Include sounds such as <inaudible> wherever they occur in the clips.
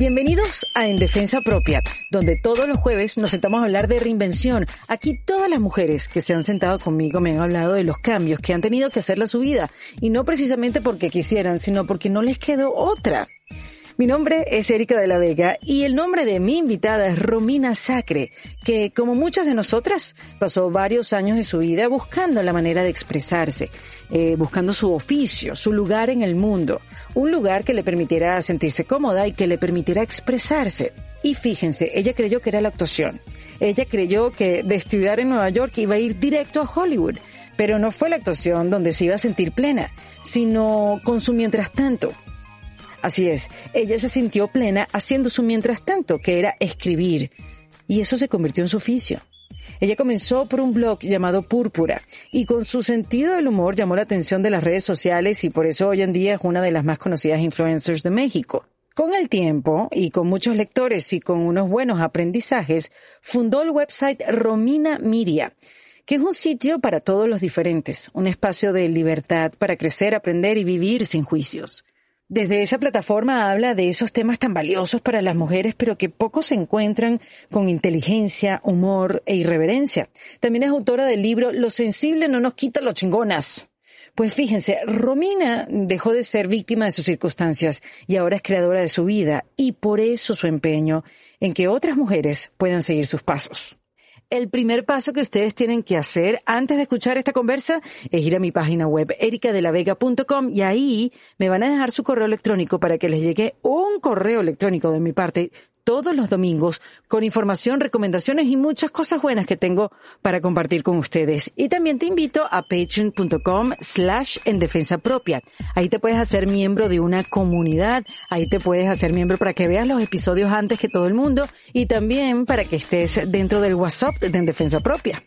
Bienvenidos a En Defensa Propia, donde todos los jueves nos sentamos a hablar de reinvención. Aquí todas las mujeres que se han sentado conmigo me han hablado de los cambios que han tenido que hacer a su vida, y no precisamente porque quisieran, sino porque no les quedó otra. Mi nombre es Erika de la Vega y el nombre de mi invitada es Romina Sacre, que como muchas de nosotras pasó varios años de su vida buscando la manera de expresarse, eh, buscando su oficio, su lugar en el mundo, un lugar que le permitiera sentirse cómoda y que le permitiera expresarse. Y fíjense, ella creyó que era la actuación. Ella creyó que de estudiar en Nueva York iba a ir directo a Hollywood. Pero no fue la actuación donde se iba a sentir plena, sino con su mientras tanto, Así es, ella se sintió plena haciendo su mientras tanto, que era escribir. Y eso se convirtió en su oficio. Ella comenzó por un blog llamado Púrpura y con su sentido del humor llamó la atención de las redes sociales y por eso hoy en día es una de las más conocidas influencers de México. Con el tiempo y con muchos lectores y con unos buenos aprendizajes, fundó el website Romina Miria, que es un sitio para todos los diferentes, un espacio de libertad para crecer, aprender y vivir sin juicios. Desde esa plataforma habla de esos temas tan valiosos para las mujeres, pero que pocos se encuentran con inteligencia, humor e irreverencia. También es autora del libro Lo sensible no nos quita los chingonas. Pues fíjense, Romina dejó de ser víctima de sus circunstancias y ahora es creadora de su vida y por eso su empeño en que otras mujeres puedan seguir sus pasos. El primer paso que ustedes tienen que hacer antes de escuchar esta conversa es ir a mi página web ericadelavega.com y ahí me van a dejar su correo electrónico para que les llegue un correo electrónico de mi parte todos los domingos con información, recomendaciones y muchas cosas buenas que tengo para compartir con ustedes. Y también te invito a patreon.com slash en defensa propia. Ahí te puedes hacer miembro de una comunidad, ahí te puedes hacer miembro para que veas los episodios antes que todo el mundo y también para que estés dentro del WhatsApp de En Defensa Propia.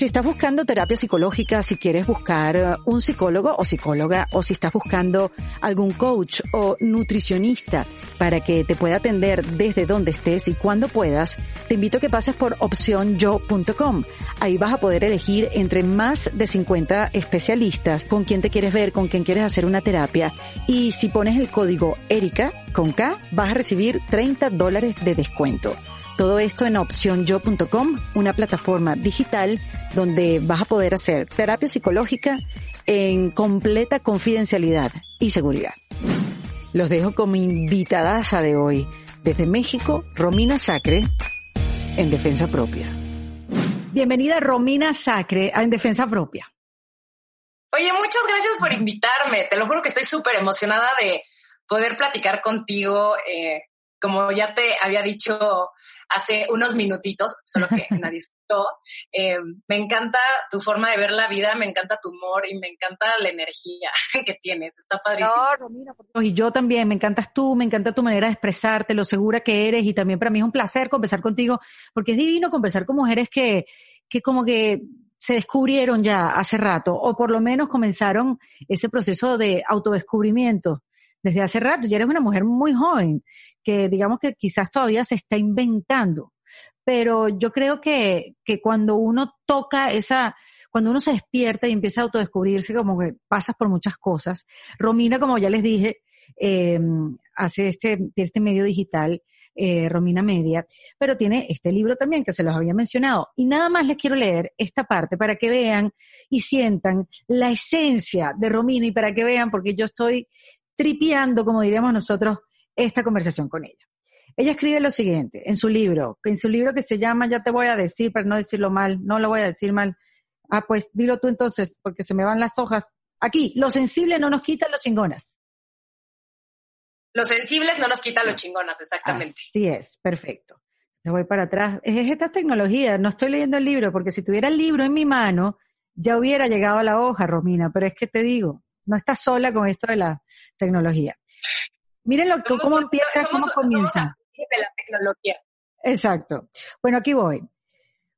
Si estás buscando terapia psicológica, si quieres buscar uh, un psicólogo o psicóloga, o si estás buscando algún coach o nutricionista para que te pueda atender desde donde estés y cuando puedas, te invito a que pases por opcionyo.com. Ahí vas a poder elegir entre más de 50 especialistas con quien te quieres ver, con quien quieres hacer una terapia. Y si pones el código ERICA con K, vas a recibir 30 dólares de descuento. Todo esto en opcionyo.com, una plataforma digital donde vas a poder hacer terapia psicológica en completa confidencialidad y seguridad. Los dejo como invitadaza de hoy desde México, Romina Sacre, en Defensa Propia. Bienvenida Romina Sacre a En Defensa Propia. Oye, muchas gracias por invitarme. Te lo juro que estoy súper emocionada de poder platicar contigo. Eh, como ya te había dicho hace unos minutitos, solo que <laughs> nadie escuchó. Eh, me encanta tu forma de ver la vida, me encanta tu humor y me encanta la energía <laughs> que tienes. Está padrísimo. No, y yo también, me encantas tú, me encanta tu manera de expresarte, lo segura que eres y también para mí es un placer conversar contigo porque es divino conversar con mujeres que, que como que se descubrieron ya hace rato o por lo menos comenzaron ese proceso de autodescubrimiento desde hace rato. Ya eres una mujer muy joven, que digamos que quizás todavía se está inventando. Pero yo creo que, que cuando uno toca esa, cuando uno se despierta y empieza a autodescubrirse, como que pasas por muchas cosas. Romina, como ya les dije, eh, hace este, este medio digital, eh, Romina Media, pero tiene este libro también que se los había mencionado. Y nada más les quiero leer esta parte para que vean y sientan la esencia de Romina y para que vean, porque yo estoy tripeando, como diríamos nosotros, esta conversación con ella. Ella escribe lo siguiente en su libro, en su libro que se llama, ya te voy a decir, pero no decirlo mal, no lo voy a decir mal. Ah, pues dilo tú entonces, porque se me van las hojas. Aquí, lo sensible no nos quita los chingonas. Los sensibles no nos quita los chingonas, exactamente. Sí es, perfecto. Me voy para atrás. Es esta tecnología, no estoy leyendo el libro, porque si tuviera el libro en mi mano, ya hubiera llegado a la hoja, Romina, pero es que te digo, no estás sola con esto de la tecnología. Miren lo, cómo empieza, cómo comienza. de la tecnología. Exacto. Bueno, aquí voy.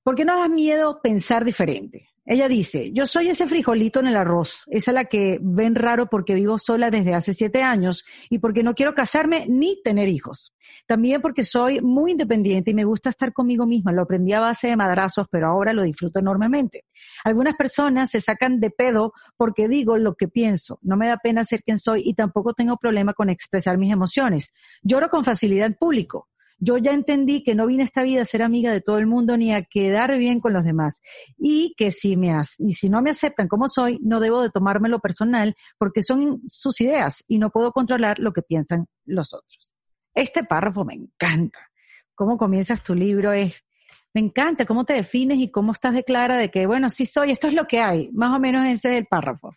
¿Por qué no das miedo pensar diferente? Ella dice, yo soy ese frijolito en el arroz, esa es la que ven raro porque vivo sola desde hace siete años y porque no quiero casarme ni tener hijos. También porque soy muy independiente y me gusta estar conmigo misma. Lo aprendí a base de madrazos, pero ahora lo disfruto enormemente. Algunas personas se sacan de pedo porque digo lo que pienso. No me da pena ser quien soy y tampoco tengo problema con expresar mis emociones. Lloro con facilidad en público yo ya entendí que no vine esta vida a ser amiga de todo el mundo ni a quedar bien con los demás. Y que si me y si no me aceptan como soy, no debo de tomármelo personal porque son sus ideas y no puedo controlar lo que piensan los otros. Este párrafo me encanta. Cómo comienzas tu libro es, me encanta cómo te defines y cómo estás de clara de que, bueno, sí soy, esto es lo que hay. Más o menos ese es el párrafo.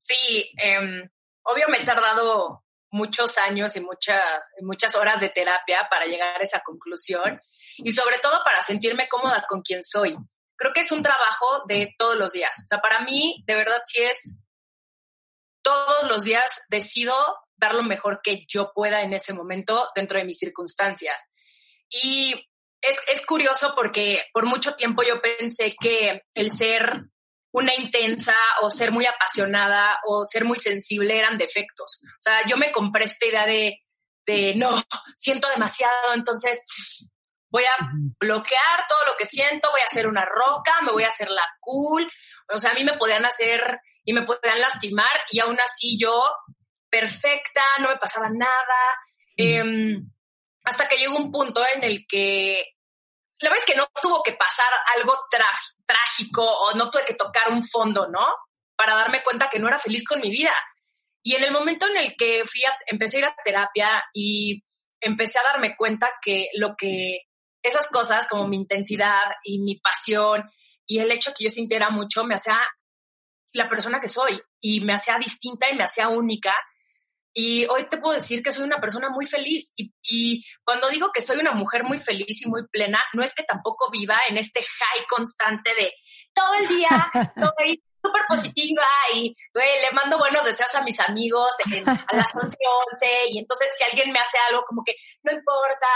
Sí, eh, obvio me he tardado muchos años y muchas, muchas horas de terapia para llegar a esa conclusión y sobre todo para sentirme cómoda con quien soy. Creo que es un trabajo de todos los días. O sea, para mí, de verdad, sí es todos los días decido dar lo mejor que yo pueda en ese momento dentro de mis circunstancias. Y es, es curioso porque por mucho tiempo yo pensé que el ser una intensa o ser muy apasionada o ser muy sensible eran defectos. O sea, yo me compré esta idea de, de no, siento demasiado, entonces voy a bloquear todo lo que siento, voy a hacer una roca, me voy a hacer la cool. O sea, a mí me podían hacer y me podían lastimar y aún así yo, perfecta, no me pasaba nada. Em, hasta que llegó un punto en el que la verdad es que no tuvo que pasar algo trágico o no tuve que tocar un fondo, ¿no? Para darme cuenta que no era feliz con mi vida. Y en el momento en el que fui empecé a ir a terapia y empecé a darme cuenta que lo que esas cosas como mi intensidad y mi pasión y el hecho que yo sintiera mucho me hacía la persona que soy y me hacía distinta y me hacía única y hoy te puedo decir que soy una persona muy feliz. Y, cuando digo que soy una mujer muy feliz y muy plena, no es que tampoco viva en este high constante de todo el día <laughs> estoy súper positiva y le mando buenos deseos a mis amigos a las 11, 11 y entonces si alguien me hace algo como que no importa,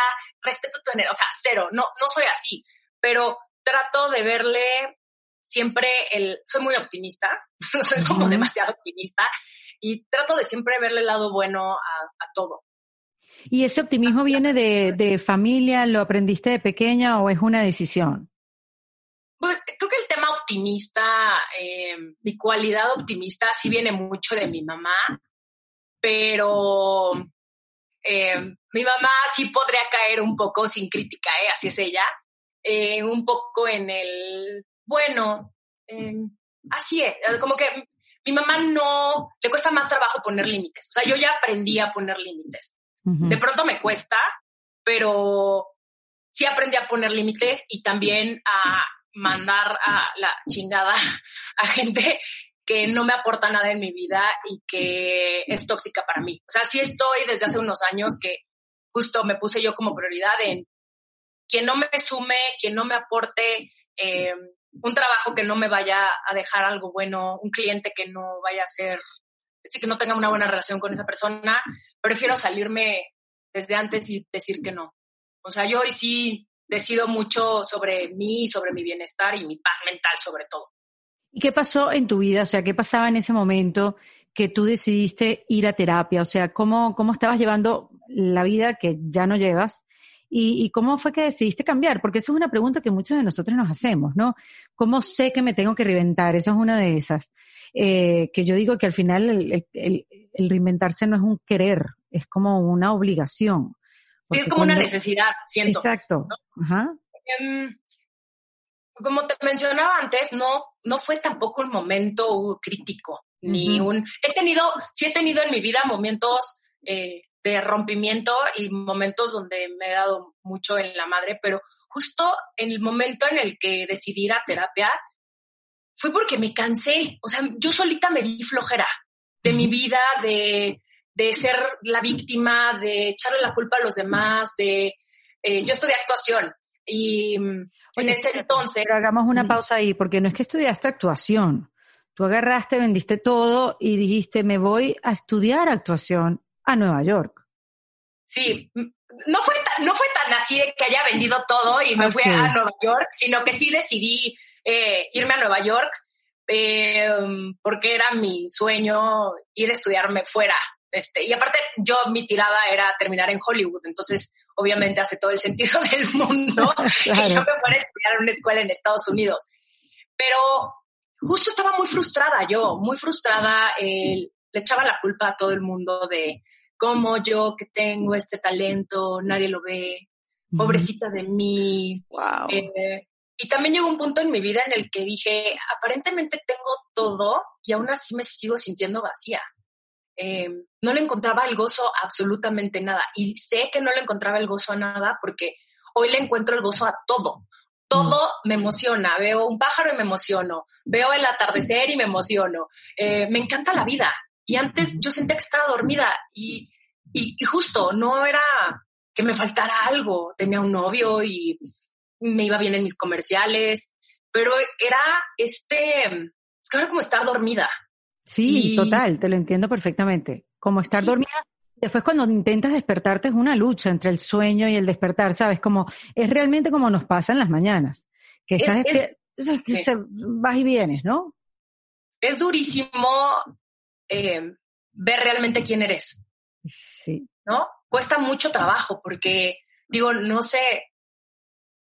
respeto tu energía, o sea, cero, no, no soy así, pero trato de verle siempre el, soy muy optimista, <laughs> soy como demasiado optimista y trato de siempre verle el lado bueno a, todo. ¿Y ese optimismo viene de, familia? ¿Lo aprendiste de pequeña o es una decisión? Pues, creo que el tema optimista, eh, mi cualidad optimista sí viene mucho de mi mamá, pero eh, mi mamá sí podría caer un poco sin crítica, ¿eh? así es ella, eh, un poco en el, bueno, así es, como que mi mamá no, le cuesta más trabajo poner límites. O sea, yo ya aprendí a poner límites. De pronto me cuesta, pero sí aprendí a poner límites y también a mandar a la chingada a gente que no me aporta nada en mi vida y que es tóxica para mí. O sea, sí estoy desde hace unos años que justo me puse yo como prioridad en quien no me sume, quien no me aporte, eh, un trabajo que no me vaya a dejar algo bueno, un cliente que no vaya a ser, sí que no tenga una buena relación con esa persona, prefiero salirme desde antes y decir que no. O sea, yo hoy sí decido mucho sobre mí, sobre mi bienestar y mi paz mental sobre todo. ¿Y qué pasó en tu vida? O sea, ¿qué pasaba en ese momento que tú decidiste ir a terapia? O sea, ¿cómo, cómo estabas llevando la vida que ya no llevas? ¿Y, cómo fue que decidiste cambiar? Porque esa es una pregunta que muchos de nosotros nos hacemos, ¿no? ¿Cómo sé que me tengo que reinventar? Eso es una de esas. Eh, que yo digo que al final el, reinventarse no es un querer, es como una obligación. es como una necesidad, siento. Exacto. Ajá. Em, como te mencionaba antes, no, no fue tampoco un momento crítico, ni un... He tenido, sí he tenido en mi vida momentos eh, de rompimiento y momentos donde me he dado mucho en la madre, pero justo en el momento en el que decidí ir a terapia, fue porque me cansé. O sea, yo solita me di flojera de mi vida, de, de ser la víctima, de echarle la culpa a los demás, de... Eh, yo estudié actuación y mm, en ese entonces... Pero hagamos una pausa ahí, porque no es que estudiaste actuación. Tú agarraste, vendiste todo y dijiste, me voy a estudiar actuación a Nueva York. Sí, no fue, no fue tan así de que haya vendido todo y me fui a Nueva York, sino que sí decidí eh, irme a Nueva York eh, porque era mi sueño ir a estudiarme fuera. Este, y aparte, yo mi tirada era terminar en Hollywood, entonces obviamente hace todo el sentido <laughs> del mundo <laughs> que yo me fuera a estudiar en una escuela en Estados Unidos. Pero justo estaba muy frustrada yo, muy frustrada. Le echaba la culpa a todo el mundo de cómo yo que tengo este talento, nadie lo ve, pobrecita de mí. Wow. Eh, y también llegó un punto en mi vida en el que dije, aparentemente tengo todo y aún así me sigo sintiendo vacía. Eh, no le encontraba el gozo a absolutamente nada. Y sé que no le encontraba el gozo a nada porque hoy le encuentro el gozo a todo. Todo mm. me emociona. Veo un pájaro y me emociono. Veo el atardecer y me emociono. Eh, me encanta la vida. Y antes yo sentía que estaba dormida y, y justo no era que me faltara algo. Tenía un novio y me iba bien en mis comerciales, pero era este, es que era como estar dormida. Sí, total, te lo entiendo perfectamente. Como estar dormida, después cuando intentas despertarte es una lucha entre el sueño y el despertar, ¿sabes? Como es realmente como nos pasa en las mañanas, que estás vas y vienes, ¿no? Es durísimo eh, ver realmente quién eres. Sí. ¿No? Cuesta mucho trabajo porque, digo, no sé,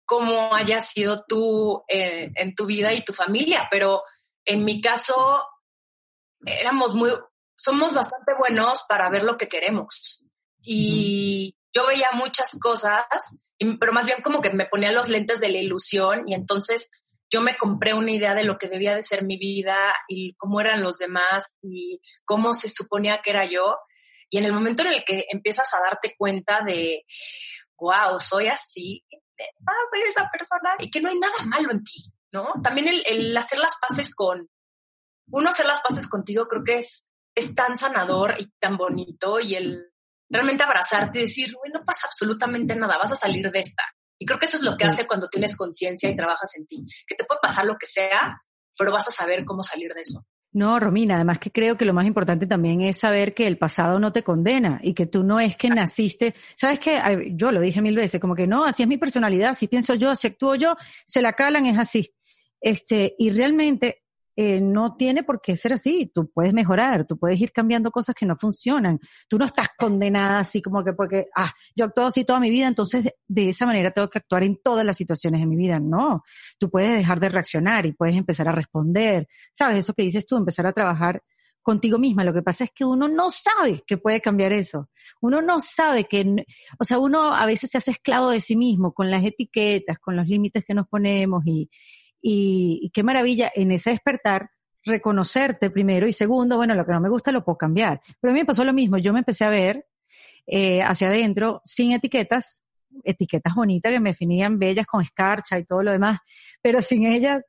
cómo haya sido tú eh, en tu vida y tu familia, pero en mi caso éramos muy, somos bastante buenos para ver lo que queremos. Y yo veía muchas cosas, pero más bien como que me ponía los lentes de la ilusión y entonces yo me compré una idea de lo que debía de ser mi vida y cómo eran los demás y cómo se suponía que era yo. Y en el momento en el que empiezas a darte cuenta de, wow, soy así, ah, soy esa persona y que no hay nada malo en ti, ¿no? También el, hacer las paces con, uno hacer las paces contigo creo que es, es tan sanador y tan bonito y el realmente abrazarte y decir, no pasa absolutamente nada, vas a salir de esta. Y creo que eso es lo que hace cuando tienes conciencia y trabajas en ti, que te puede pasar lo que sea, pero vas a saber cómo salir de eso. No, Romina, además que creo que lo más importante también es saber que el pasado no te condena y que tú no es que naciste, sabes que yo lo dije mil veces, como que no, así es mi personalidad, así pienso yo, así actúo yo, se la calan, es así. Este, y realmente eh, no tiene por qué ser así. Tú puedes mejorar, tú puedes ir cambiando cosas que no funcionan. Tú no estás condenada así como que porque, ah, yo actúo así toda mi vida, entonces de esa manera tengo que actuar en todas las situaciones de mi vida. No, tú puedes dejar de reaccionar y puedes empezar a responder. ¿Sabes? Eso que dices tú, empezar a trabajar contigo misma. Lo que pasa es que uno no sabe que puede cambiar eso. Uno no sabe que, o sea, uno a veces se hace esclavo de sí mismo con las etiquetas, con los límites que nos ponemos y, y, qué maravilla en ese despertar reconocerte primero y segundo, bueno, lo que no me gusta lo puedo cambiar. Pero a mí me pasó lo mismo, yo me empecé a ver eh, hacia adentro sin etiquetas, etiquetas bonitas que me definían bellas con escarcha y todo lo demás, pero sin ellas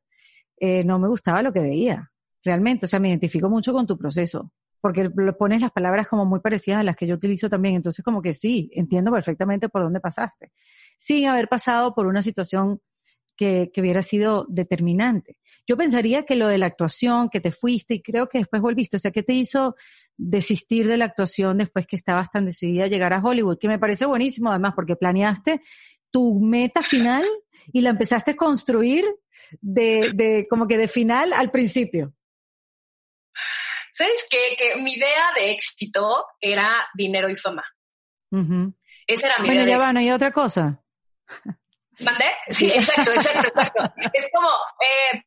eh, no me gustaba lo que veía, realmente, o sea, me identifico mucho con tu proceso, porque pones las palabras como muy parecidas a las que yo utilizo también, entonces como que sí, entiendo perfectamente por dónde pasaste, sin haber pasado por una situación que, hubiera sido determinante. Yo pensaría que lo de la actuación, que te fuiste y creo que después volviste, o sea, ¿qué te hizo desistir de la actuación después que estabas tan decidida a llegar a Hollywood? Que me parece buenísimo además porque planeaste tu meta final y la empezaste a construir de, de como que de final al principio. ¿Sabes qué? Que mi idea de éxito era dinero y fama. Esa era mi bueno, idea. ya va, no hay otra cosa. ¿Mandé? Sí, exacto, exacto, exacto. <laughs> Es como, eh,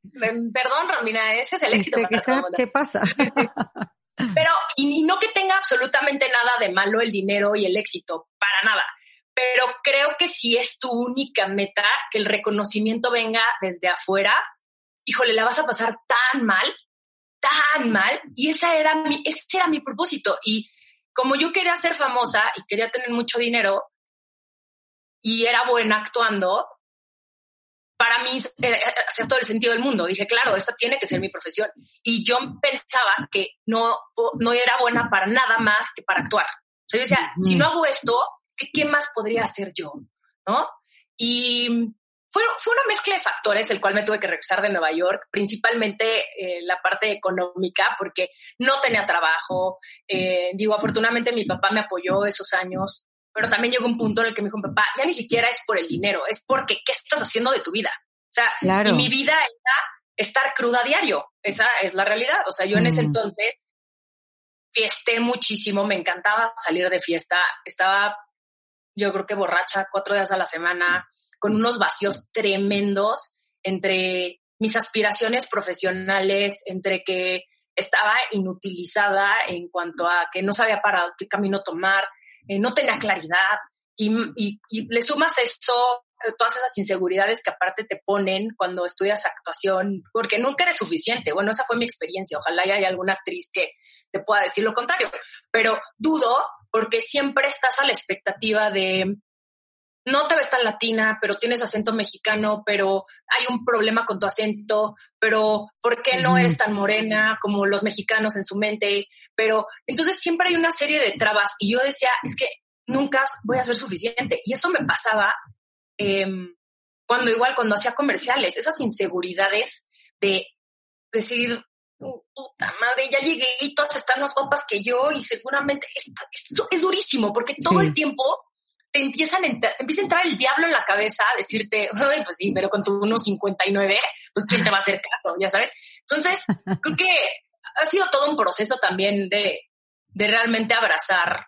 perdón, Romina, ese es el éxito. ¿Qué, ¿qué pasa? <laughs> Pero, y, no que tenga absolutamente nada de malo el dinero y el éxito, para nada. Pero creo que si es tu única meta, que el reconocimiento venga desde afuera, híjole, la vas a pasar tan mal, tan mal. Y esa era mi, ese era mi propósito. Y como yo quería ser famosa y quería tener mucho dinero, y era buena actuando, para mí hacía todo el sentido del mundo. Dije, claro, esta tiene que ser mi profesión. Y yo pensaba que no, no era buena para nada más que para actuar. O sea, yo decía, si no hago esto, es que ¿qué más podría hacer yo? ¿No? Y fue, fue una mezcla de factores, el cual me tuve que regresar de Nueva York, principalmente eh, la parte económica, porque no tenía trabajo. Eh, digo, afortunadamente mi papá me apoyó esos años pero también llegó un punto en el que me dijo, papá, ya ni siquiera es por el dinero, es porque ¿qué estás haciendo de tu vida? O sea, y mi vida era estar cruda a diario, esa es la realidad. O sea, yo en ese entonces fiesté muchísimo, me encantaba salir de fiesta, estaba yo creo que borracha cuatro días a la semana, con unos vacíos tremendos entre mis aspiraciones profesionales, entre que estaba inutilizada en cuanto a que no sabía para qué camino tomar, eh, no tenía claridad y, le sumas eso, eh, todas esas inseguridades que aparte te ponen cuando estudias actuación, porque nunca eres suficiente. Bueno, esa fue mi experiencia. Ojalá haya alguna actriz que te pueda decir lo contrario, pero dudo porque siempre estás a la expectativa de no te ves tan latina, pero tienes acento mexicano, pero hay un problema con tu acento, pero ¿por qué no eres tan morena como los mexicanos en su mente? Pero entonces siempre hay una serie de trabas y yo decía, es que nunca voy a ser suficiente. Y eso me pasaba em, cuando igual, cuando hacía comerciales, esas inseguridades de decir, puta madre, ya llegué y todas están más guapas que yo y seguramente es, es, durísimo porque todo el tiempo te empiezan a empieza a entrar el diablo en la cabeza a decirte, pues sí, pero con tu 1.59, pues quién te va a hacer caso, ya sabes. Entonces, <laughs> creo que ha sido todo un proceso también de, de realmente abrazar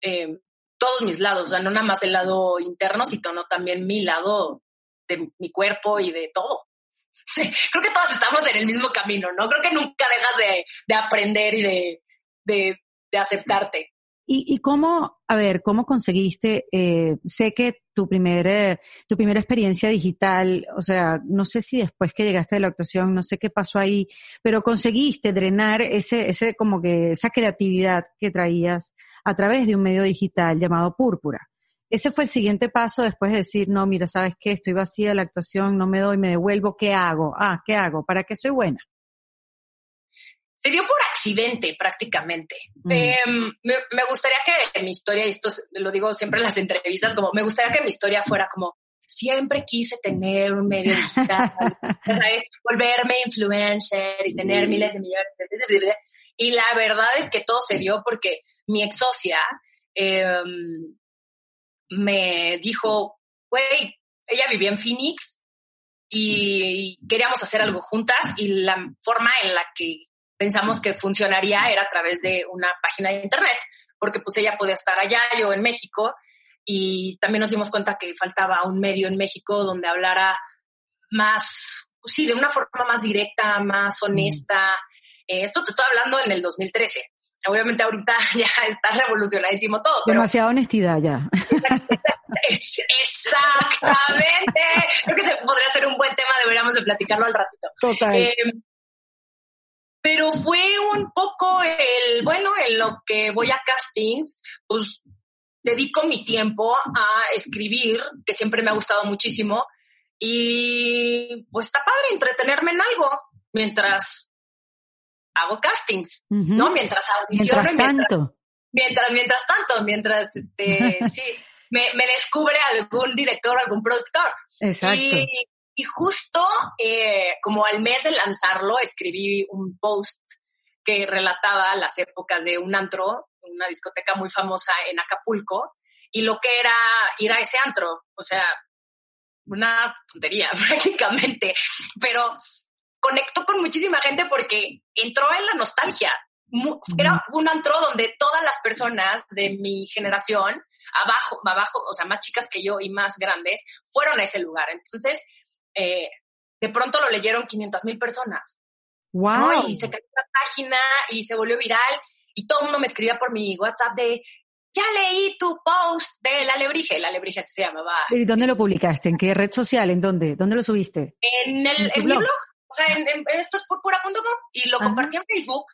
eh, todos mis lados, o sea, no nada más el lado interno, sino también mi lado de mi cuerpo y de todo. <laughs> creo que todas estamos en el mismo camino, ¿no? Creo que nunca dejas de, de aprender y de, de, de aceptarte. ¿Y, ¿Y, cómo, a ver, cómo conseguiste, eh, sé que tu, primer, eh, tu primera experiencia digital, o sea, no sé si después que llegaste de la actuación, no sé qué pasó ahí, pero conseguiste drenar ese, ese, como que esa creatividad que traías a través de un medio digital llamado Púrpura. Ese fue el siguiente paso después de decir, no, mira, ¿sabes qué? Estoy vacía la actuación, no me doy, me devuelvo, ¿qué hago? Ah, ¿qué hago? ¿Para qué soy buena? Se dio por accidente prácticamente. Mm. Em, me, gustaría que mi historia, y esto lo digo siempre en las entrevistas, como me gustaría que mi historia fuera como siempre quise tener un medio digital, <laughs> ¿sabes? Volverme influencer y tener miles de millones. Y la verdad es que todo se dio porque mi ex socia em, me dijo, güey, ella vivía en Phoenix y queríamos hacer algo juntas y la forma en la que pensamos que funcionaría era a través de una página de internet, porque pues ella podía estar allá, yo en México, y también nos dimos cuenta que faltaba un medio en México donde hablara más, pues sí, de una forma más directa, más honesta. Eh, esto te estoy hablando en el 2013. Obviamente ahorita <laughs> ya está revolucionadísimo todo. Demasiada honestidad ya. Exactamente. Creo que se podría ser un buen tema, deberíamos de platicarlo al ratito. Total. Eh, pero fue un poco el, bueno, en lo que voy a castings, pues dedico mi tiempo a escribir, que siempre me ha gustado muchísimo, y pues está padre entretenerme en algo mientras hago castings, ¿no? Mientras audiciono mientras, tanto. mientras, mientras, tanto, mientras, este, <laughs> sí, me, me, descubre algún director, algún productor. Exacto. Y justo eh, como al mes de lanzarlo, escribí un post que relataba las épocas de un antro, una discoteca muy famosa en Acapulco, y lo que era ir a ese antro. O sea, una tontería <laughs> prácticamente, pero conectó con muchísima gente porque entró en la nostalgia. Era un antro donde todas las personas de mi generación, abajo, abajo, o sea, más chicas que yo y más grandes, fueron a ese lugar. Entonces, eh, de pronto lo leyeron 500 mil personas. ¡Wow! Y se cayó la página y se volvió viral y todo el mundo me escribía por mi WhatsApp de, ya leí tu post de la alebrije, la alebrije se llamaba. ¿Y dónde lo publicaste? ¿En qué red social? ¿En dónde? ¿Dónde lo subiste? En, el, mi blog. O sea, en, esto es purpura.com y lo compartí en Facebook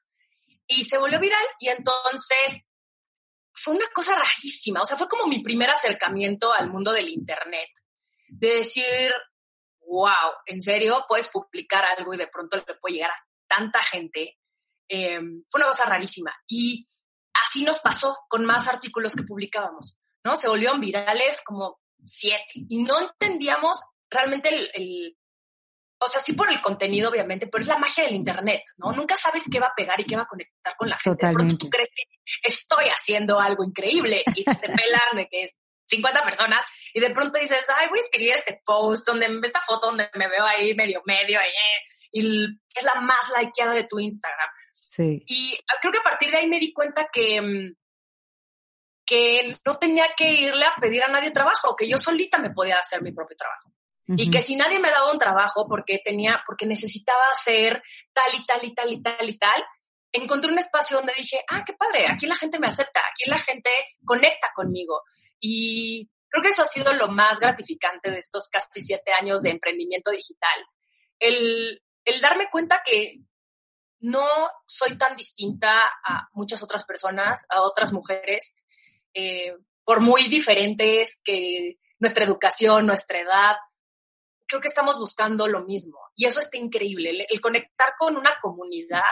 y se volvió viral y entonces fue una cosa rarísima. O sea, fue como mi primer acercamiento al mundo del Internet. De decir, wow, en serio, puedes publicar algo y de pronto le puede llegar a tanta gente. Eh, fue una cosa rarísima. Y así nos pasó con más artículos que publicábamos, ¿no? Se volvieron virales como siete y no entendíamos realmente el, o sea, sí por el contenido, obviamente, pero es la magia del Internet, ¿no? Nunca sabes qué va a pegar y qué va a conectar con la gente. Totalmente. De pronto tú crees que estoy haciendo algo increíble y te pelan que es 50 personas y de pronto dices, ay, voy a escribir este post, donde esta foto donde me veo ahí medio medio eh, y es la más likeada de tu Instagram. Sí. Y creo que a partir de ahí me di cuenta que, mm, que no tenía que irle a pedir a nadie trabajo, que yo solita me podía hacer mi propio trabajo. Y que si nadie me daba un trabajo porque tenía, porque necesitaba hacer tal y tal y tal y tal y tal, encontré un espacio donde dije, ah, qué padre, aquí la gente me acepta, aquí la gente conecta conmigo. Y creo que eso ha sido lo más gratificante de estos casi siete años de emprendimiento digital. El, el darme cuenta que no soy tan distinta a muchas otras personas, a otras mujeres, eh, por muy diferentes que nuestra educación, nuestra edad, creo que estamos buscando lo mismo. Y eso está increíble. El, conectar con una comunidad,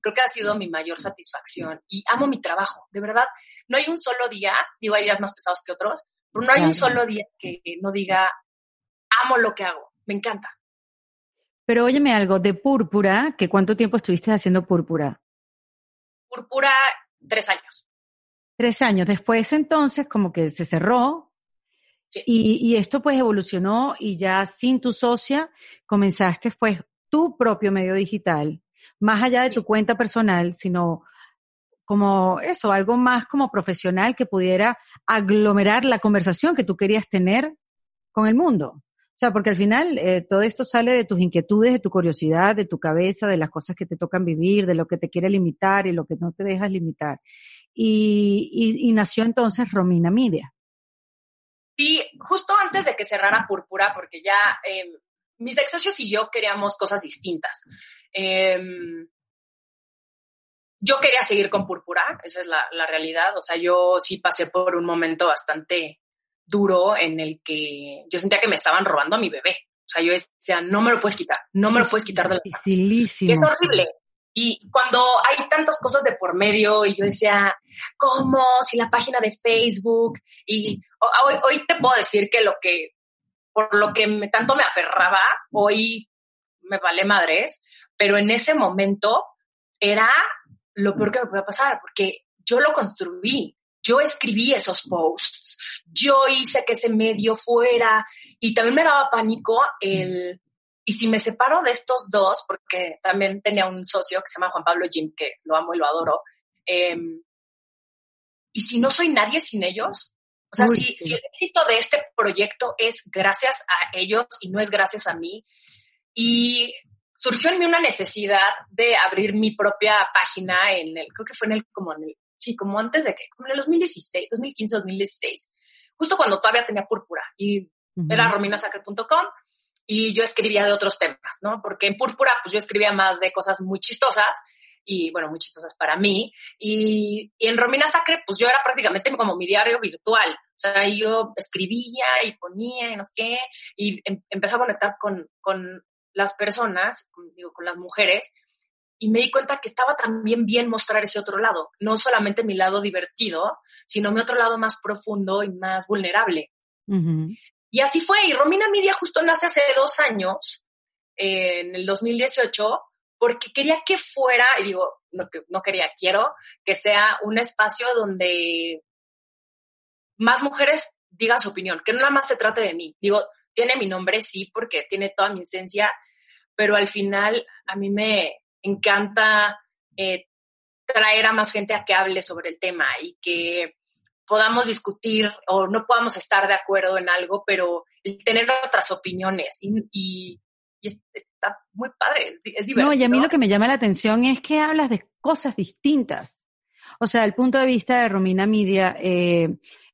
creo que ha sido mi mayor satisfacción. Y amo mi trabajo, de verdad. No hay un solo día, digo, hay días más pesados que otros, pero no hay un solo día que no diga, amo lo que hago, me encanta. Pero óyeme algo, de púrpura, ¿que cuánto tiempo estuviste haciendo púrpura? Púrpura, tres años. Tres años. Después entonces como que se cerró, y, esto pues evolucionó y ya sin tu socia comenzaste pues tu propio medio digital, más allá de tu cuenta personal, sino como eso, algo más como profesional que pudiera aglomerar la conversación que tú querías tener con el mundo. O sea, porque al final eh, todo esto sale de tus inquietudes, de tu curiosidad, de tu cabeza, de las cosas que te tocan vivir, de lo que te quiere limitar y lo que no te dejas limitar. Y, y nació entonces Romina Media. Sí, justo antes de que cerrara Púrpura, porque ya eh, mis ex socios y yo queríamos cosas distintas. Em, yo quería seguir con Púrpura, esa es la, la, realidad. O sea, yo sí pasé por un momento bastante duro en el que yo sentía que me estaban robando a mi bebé. O sea, yo decía, no me lo puedes quitar, no me lo puedes quitar de la Es horrible. Y cuando hay tantas cosas de por medio y yo decía, ¿cómo? Si la página de Facebook y hoy, hoy te puedo decir que lo que, por lo que me, tanto me aferraba, hoy me vale madres, pero en ese momento era lo peor que me podía pasar porque yo lo construí. Yo escribí esos posts, yo hice que ese medio fuera y también me daba pánico el, y si me separo de estos dos, porque también tenía un socio que se llama Juan Pablo Jim, que lo amo y lo adoro, em, y si no soy nadie sin ellos, o sea, si, si, el éxito de este proyecto es gracias a ellos y no es gracias a mí, y surgió en mí una necesidad de abrir mi propia página en el, creo que fue en el, como en el, sí, como antes de que, como en el 2016, 2015, 2016, justo cuando todavía tenía púrpura y era rominasacre.com y yo escribía de otros temas, ¿no? Porque en Púrpura, pues yo escribía más de cosas muy chistosas y, bueno, muy chistosas para mí. Y, en Romina Sacre, pues yo era prácticamente como mi diario virtual. O sea, yo escribía y ponía y no sé qué, y em, empecé a conectar con, con las personas, digo, con las mujeres, y me di cuenta que estaba también bien mostrar ese otro lado, no solamente mi lado divertido, sino mi otro lado más profundo y más vulnerable. Y así fue. Y Romina Media justo nace hace dos años, en el 2018, porque quería que fuera, y digo, no, no quería, quiero que sea un espacio donde más mujeres digan su opinión, que no nada más se trate de mí. Digo, tiene mi nombre, sí, porque tiene toda mi esencia, pero al final a mí me encanta eh, traer a más gente a que hable sobre el tema y que podamos discutir o no podamos estar de acuerdo en algo, pero tener otras opiniones y, está muy padre, es, divertido. No, y a mí lo que me llama la atención es que hablas de cosas distintas. O sea, el punto de vista de Romina Media eh,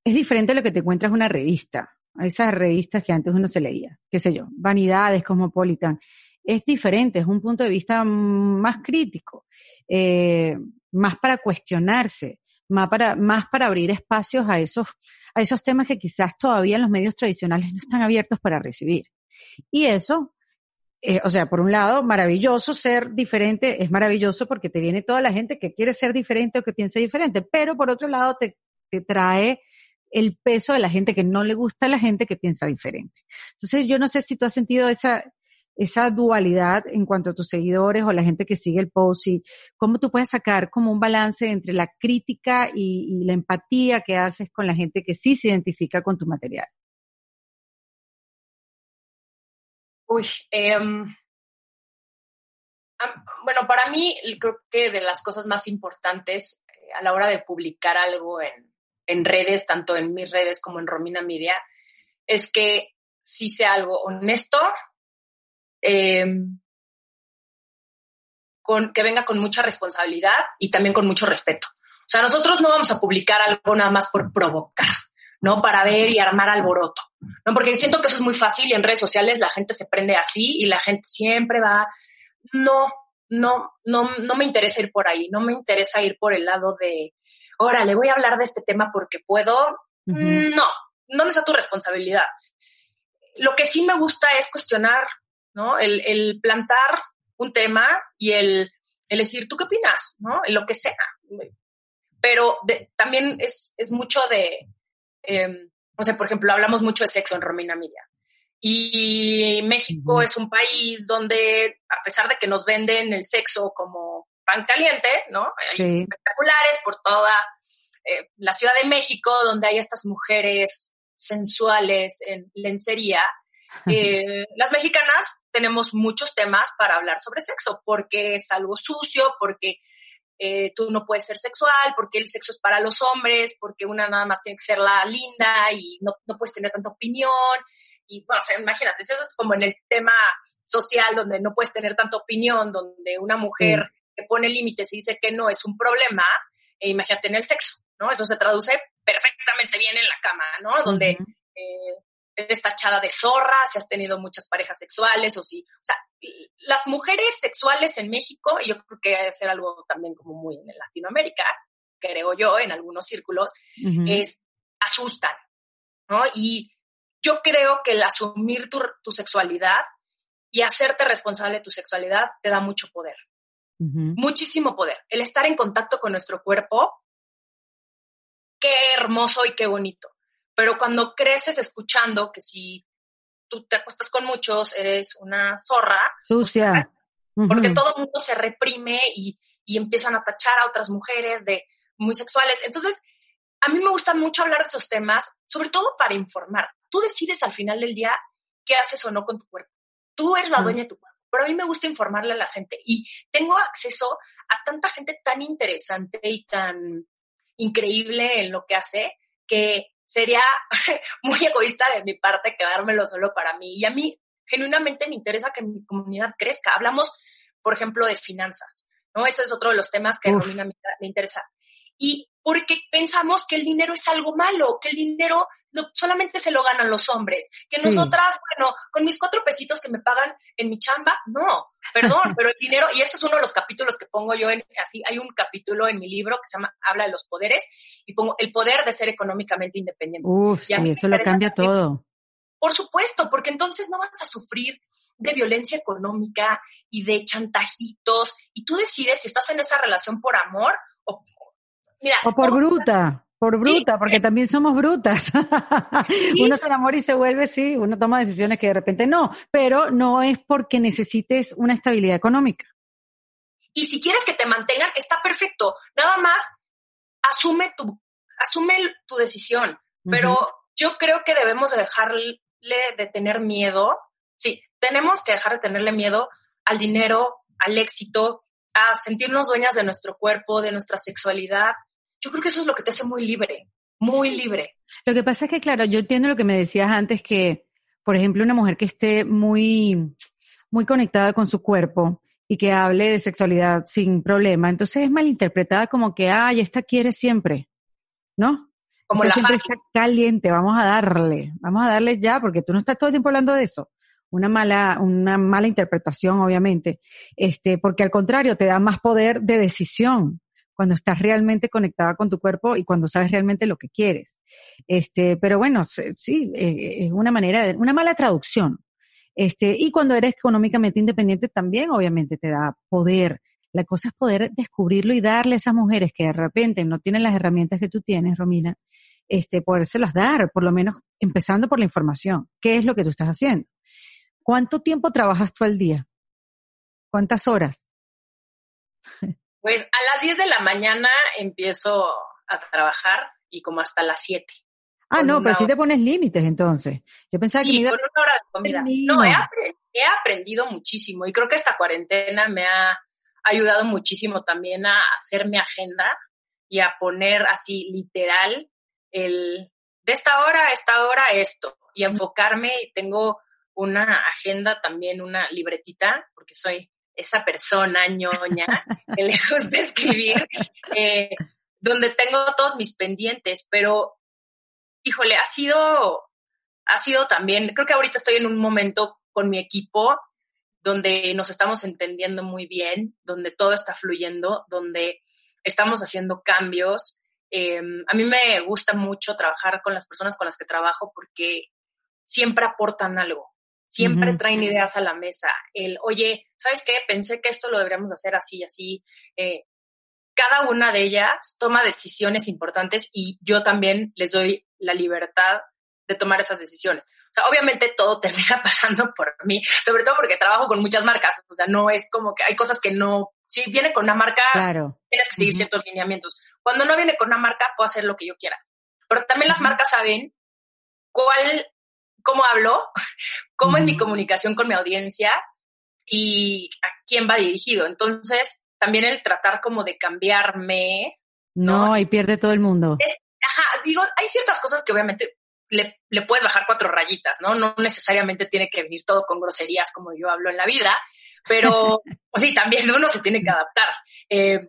es diferente a lo que te encuentras en una revista, esas revistas que antes uno se leía, qué sé yo, Vanidades, Cosmopolitan. Es diferente, es un punto de vista más crítico, eh, más para cuestionarse más para, más para abrir espacios a esos, a esos temas que quizás todavía los medios tradicionales no están abiertos para recibir. Y eso, eh, o sea, por un lado, maravilloso ser diferente, es maravilloso porque te viene toda la gente que quiere ser diferente o que piense diferente, pero por otro lado te, te trae el peso de la gente que no le gusta a la gente que piensa diferente. Entonces, yo no sé si tú has sentido esa, esa dualidad en cuanto a tus seguidores o la gente que sigue el post y cómo tú puedes sacar como un balance entre la crítica y, la empatía que haces con la gente que sí se identifica con tu material. Uy, em, bueno, para mí creo que de las cosas más importantes eh, a la hora de publicar algo en, en redes, tanto en mis redes como en Romina Media, es que si sea algo honesto, em, con, que venga con mucha responsabilidad y también con mucho respeto. O sea, nosotros no vamos a publicar algo nada más por provocar, ¿no? Para ver y armar alboroto, ¿no? Porque siento que eso es muy fácil y en redes sociales la gente se prende así y la gente siempre va, no, no, no, no me interesa ir por ahí, no me interesa ir por el lado de, órale, voy a hablar de este tema porque puedo. No, ¿dónde está tu responsabilidad? Lo que sí me gusta es cuestionar, ¿no? El, plantar un tema y el, decir, ¿tú qué opinas? ¿No? En lo que sea. Pero también es, mucho de, em, no sé, por ejemplo, hablamos mucho de sexo en Romina Media. Y México es un país donde, a pesar de que nos venden el sexo como pan caliente, ¿no? Hay espectaculares por toda eh, la Ciudad de México, donde hay estas mujeres sensuales en lencería. <laughs> Eh, las mexicanas tenemos muchos temas para hablar sobre sexo, porque es algo sucio, porque eh, tú no puedes ser sexual, porque el sexo es para los hombres, porque una nada más tiene que ser la linda y no, no puedes tener tanta opinión. Y bueno, imagínate, eso es como en el tema social donde no puedes tener tanta opinión, donde una mujer que pone límites y dice que no es un problema, e imagínate en el sexo, ¿no? Eso se traduce perfectamente bien en la cama, ¿no? Donde eh, eres tachada de zorra, si has tenido muchas parejas sexuales o si, o sea, las mujeres sexuales en México, y yo creo que debe ser algo también como muy en Latinoamérica, creo yo, en algunos círculos, es asustan, ¿no? Y yo creo que el asumir tu, tu sexualidad y hacerte responsable de tu sexualidad te da mucho poder. Muchísimo poder. El estar en contacto con nuestro cuerpo, qué hermoso y qué bonito. Pero cuando creces escuchando que si tú te acuestas con muchos, eres una zorra. Sucia. Porque todo el mundo se reprime y, y empiezan a tachar a otras mujeres de muy sexuales. Entonces, a mí me gusta mucho hablar de esos temas, sobre todo para informar. Tú decides al final del día qué haces o no con tu cuerpo. Tú eres la dueña de tu cuerpo pero a mí me gusta informarle a la gente y tengo acceso a tanta gente tan interesante y tan increíble en lo que hace que sería <laughs> muy egoísta de mi parte quedármelo solo para mí. Y a mí genuinamente me interesa que mi comunidad crezca. Hablamos, por ejemplo, de finanzas, ¿no? Ese es otro de los temas que a mí me interesa. Y porque pensamos que el dinero es algo malo, que el dinero solamente se lo ganan los hombres, que nosotras, bueno, con mis cuatro pesitos que me pagan en mi chamba, no, perdón, <laughs> pero el dinero, y eso es uno de los capítulos que pongo yo en, así, hay un capítulo en mi libro que se llama, habla de los poderes, y pongo el poder de ser económicamente independiente. Uf, sí, eso lo cambia todo. Por supuesto, porque entonces no vas a sufrir de violencia económica y de chantajitos, y tú decides si estás en esa relación por amor o, o por bruta, por bruta, porque también somos brutas. <laughs> uno se enamora y se vuelve, sí, uno toma decisiones que de repente no, pero no es porque necesites una estabilidad económica. Y si quieres que te mantengan, está perfecto. Nada más asume tu, asume tu decisión. Pero yo creo que debemos dejarle de tener miedo. Sí, tenemos que dejar de tenerle miedo al dinero, al éxito, a sentirnos dueñas de nuestro cuerpo, de nuestra sexualidad, yo creo que eso es lo que te hace muy libre, muy libre. Lo que pasa es que, claro, yo entiendo lo que me decías antes, que, por ejemplo, una mujer que esté muy, muy conectada con su cuerpo y que hable de sexualidad sin problema, entonces es malinterpretada como que, ay, esta quiere siempre, ¿no? Como la siempre está caliente, vamos a darle, vamos a darle ya, porque tú no estás todo el tiempo hablando de eso una mala, una mala interpretación, obviamente, este, porque al contrario, te da más poder de decisión cuando estás realmente conectada con tu cuerpo y cuando sabes realmente lo que quieres. Este, pero bueno, sí, eh, es una manera de, una mala traducción. Este, y cuando eres económicamente independiente también obviamente te da poder. La cosa es poder descubrirlo y darle a esas mujeres que de repente no tienen las herramientas que tú tienes, Romina, este, podérselas dar, por lo menos empezando por la información. ¿Qué es lo que tú estás haciendo? ¿Cuánto tiempo trabajas tú al día? ¿Cuántas horas? <laughs> Pues a las 10 de la mañana empiezo a trabajar y como hasta las 7. Ah, no, pero sí te pones límites entonces. Yo pensaba que iba... con una hora de comida. No, he, he aprendido muchísimo y creo que esta cuarentena me ha ayudado muchísimo también a hacer mi agenda y a poner así literal el de esta hora a esta hora esto y enfocarme y tengo una agenda también, una libretita, porque soy esa persona ñoña que le gusta escribir, eh, donde tengo todos mis pendientes, pero híjole, ha sido, ha sido también, creo que ahorita estoy en un momento con mi equipo donde nos estamos entendiendo muy bien, donde todo está fluyendo, donde estamos haciendo cambios. Em, a mí me gusta mucho trabajar con las personas con las que trabajo porque siempre aportan algo, siempre traen ideas a la mesa. El, oye, ¿sabes qué? Pensé que esto lo deberíamos hacer así y así. Eh, cada una de ellas toma decisiones importantes y yo también les doy la libertad de tomar esas decisiones. O sea, obviamente todo <laughs> termina pasando por mí, sobre todo porque trabajo con muchas marcas. O sea, no es como que hay cosas que no, si viene con una marca, tienes que seguir ciertos lineamientos. Cuando no viene con una marca, puedo hacer lo que yo quiera. Pero también las marcas saben cuál, cómo hablo, cómo es mi comunicación con mi audiencia y a quién va dirigido. Entonces, también el tratar como de cambiarme. No, ahí pierde todo el mundo. ajá, digo, hay ciertas cosas que obviamente le, le, puedes bajar cuatro rayitas, ¿no? No necesariamente tiene que venir todo con groserías como yo hablo en la vida, pero <laughs> pues sí, también uno se tiene que adaptar. Eh,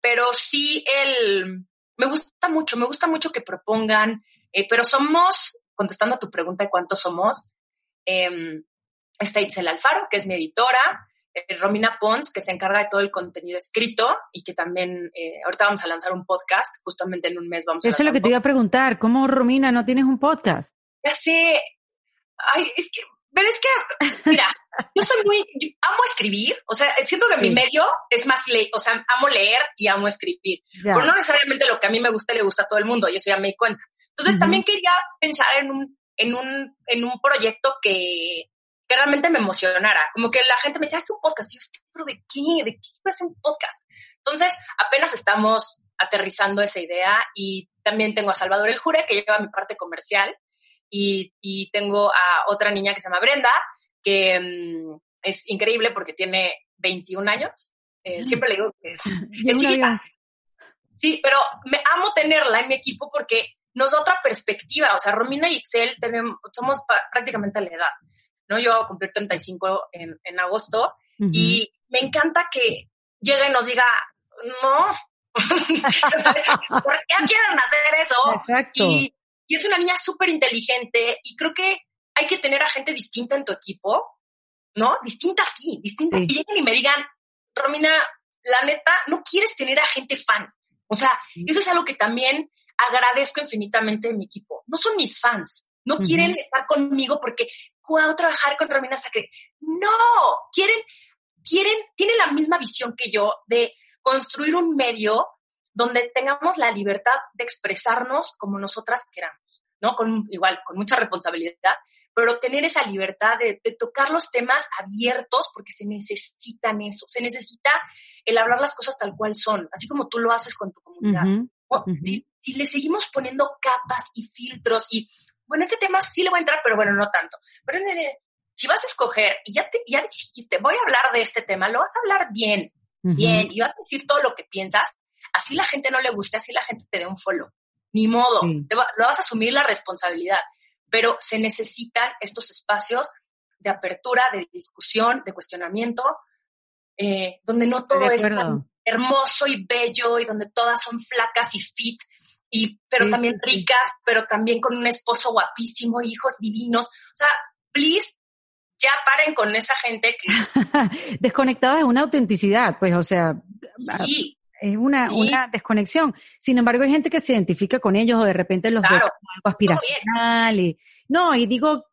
pero sí, el, me gusta mucho, me gusta mucho que propongan, eh, pero somos, contestando a tu pregunta de cuántos somos, eh, está Itzel Alfaro, que es mi editora, eh, Romina Pons, que se encarga de todo el contenido escrito y que también eh, ahorita vamos a lanzar un podcast, justamente en un mes vamos a Eso es lo que te iba a preguntar, ¿cómo Romina no tienes un podcast? Ya sé, ay, es que, pero es que, mira, yo soy muy, amo escribir, o sea, siento que mi medio es más, le, o sea, amo leer y amo escribir, pero no necesariamente lo que a mí me gusta le gusta a todo el mundo, y eso ya me di cuenta. Entonces también quería pensar en un, en un, en un proyecto que, que realmente me emocionara. Como que la gente me decía, es un podcast. Y yo, ¿pero de qué? ¿De qué es un podcast? Entonces, apenas estamos aterrizando esa idea y también tengo a Salvador El Jure, que lleva mi parte comercial, y, y tengo a otra niña que se llama Brenda, que mm, es increíble porque tiene 21 años. Eh, siempre le digo que <laughs> es chiquita. Sí, pero me amo tenerla en mi equipo porque nos da otra perspectiva. O sea, Romina y Excel tenemos, somos prácticamente a la edad. ¿no? Yo voy a cumplir 35 en, en agosto y me encanta que llegue y nos diga, no, <laughs> ¿por qué quieren hacer eso? Exacto. Y, y es una niña súper inteligente y creo que hay que tener a gente distinta en tu equipo, ¿no? Distinta a ti, distinta. Y lleguen y me digan, Romina, la neta, no quieres tener a gente fan. O sea, eso es algo que también agradezco infinitamente de mi equipo. No son mis fans, no quieren estar conmigo porque puedo trabajar con Romina Sacre. No, quieren, quieren, tienen la misma visión que yo de construir un medio donde tengamos la libertad de expresarnos como nosotras queramos, ¿no? Con, igual, con mucha responsabilidad, pero tener esa libertad de, tocar los temas abiertos porque se necesitan eso, se necesita el hablar las cosas tal cual son, así como tú lo haces con tu comunidad. Si, si, le seguimos poniendo capas y filtros y bueno, este tema sí le voy a entrar, pero bueno, no tanto. Pero si vas a escoger y ya, te, ya dijiste, voy a hablar de este tema, lo vas a hablar bien, bien, y vas a decir todo lo que piensas, así la gente no le guste, así la gente te dé un follow. Ni modo, lo vas a asumir la responsabilidad, pero se necesitan estos espacios de apertura, de discusión, de cuestionamiento, eh, donde no todo es tan hermoso y bello y donde todas son flacas y fit, y, pero también ricas, pero también con un esposo guapísimo, hijos divinos. O sea, please, ya paren con esa gente que... <laughs> Desconectada de una autenticidad, pues, o sea... Sí. Es una, una desconexión. Sin embargo, hay gente que se identifica con ellos o de repente los ve como algo aspiracional. Y, no, y digo,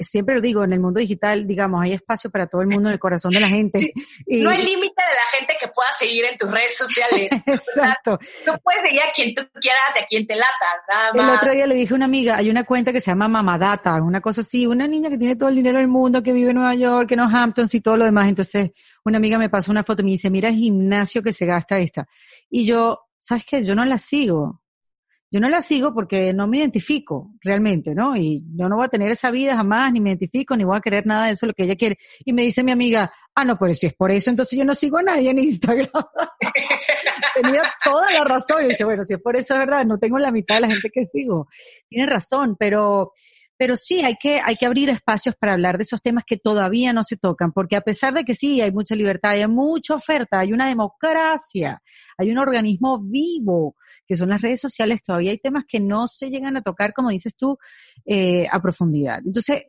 siempre lo digo, en el mundo digital, digamos, hay espacio para todo el mundo en el corazón de la gente. <laughs> Y, no hay límite de la gente que pueda seguir en tus redes sociales. <laughs> Exacto. No puedes seguir a quien tú quieras y a quien te lata, nada más. El otro día le dije a una amiga, hay una cuenta que se llama Mamadata, una cosa así, una niña que tiene todo el dinero del mundo, que vive en Nueva York, que en los Hamptons y todo lo demás. Entonces, una amiga me pasó una foto y me dice, mira el gimnasio que se gasta esta. Y yo, ¿sabes qué? Yo no la sigo. Yo no la sigo porque no me identifico realmente, ¿no? Y yo no voy a tener esa vida jamás, ni me identifico, ni voy a querer nada de eso, lo que ella quiere. Y me dice mi amiga, ah, no, pues si es por eso, entonces yo no sigo a nadie en Instagram. <laughs> Tenía toda la razón. Y dice, bueno, si es por eso es verdad, no tengo la mitad de la gente que sigo. Tiene razón, pero, pero sí hay que, hay que abrir espacios para hablar de esos temas que todavía no se tocan, porque a pesar de que sí hay mucha libertad, hay mucha oferta, hay una democracia, hay un organismo vivo, que son las redes sociales, todavía hay temas que no se llegan a tocar, como dices tú, eh, a profundidad. Entonces,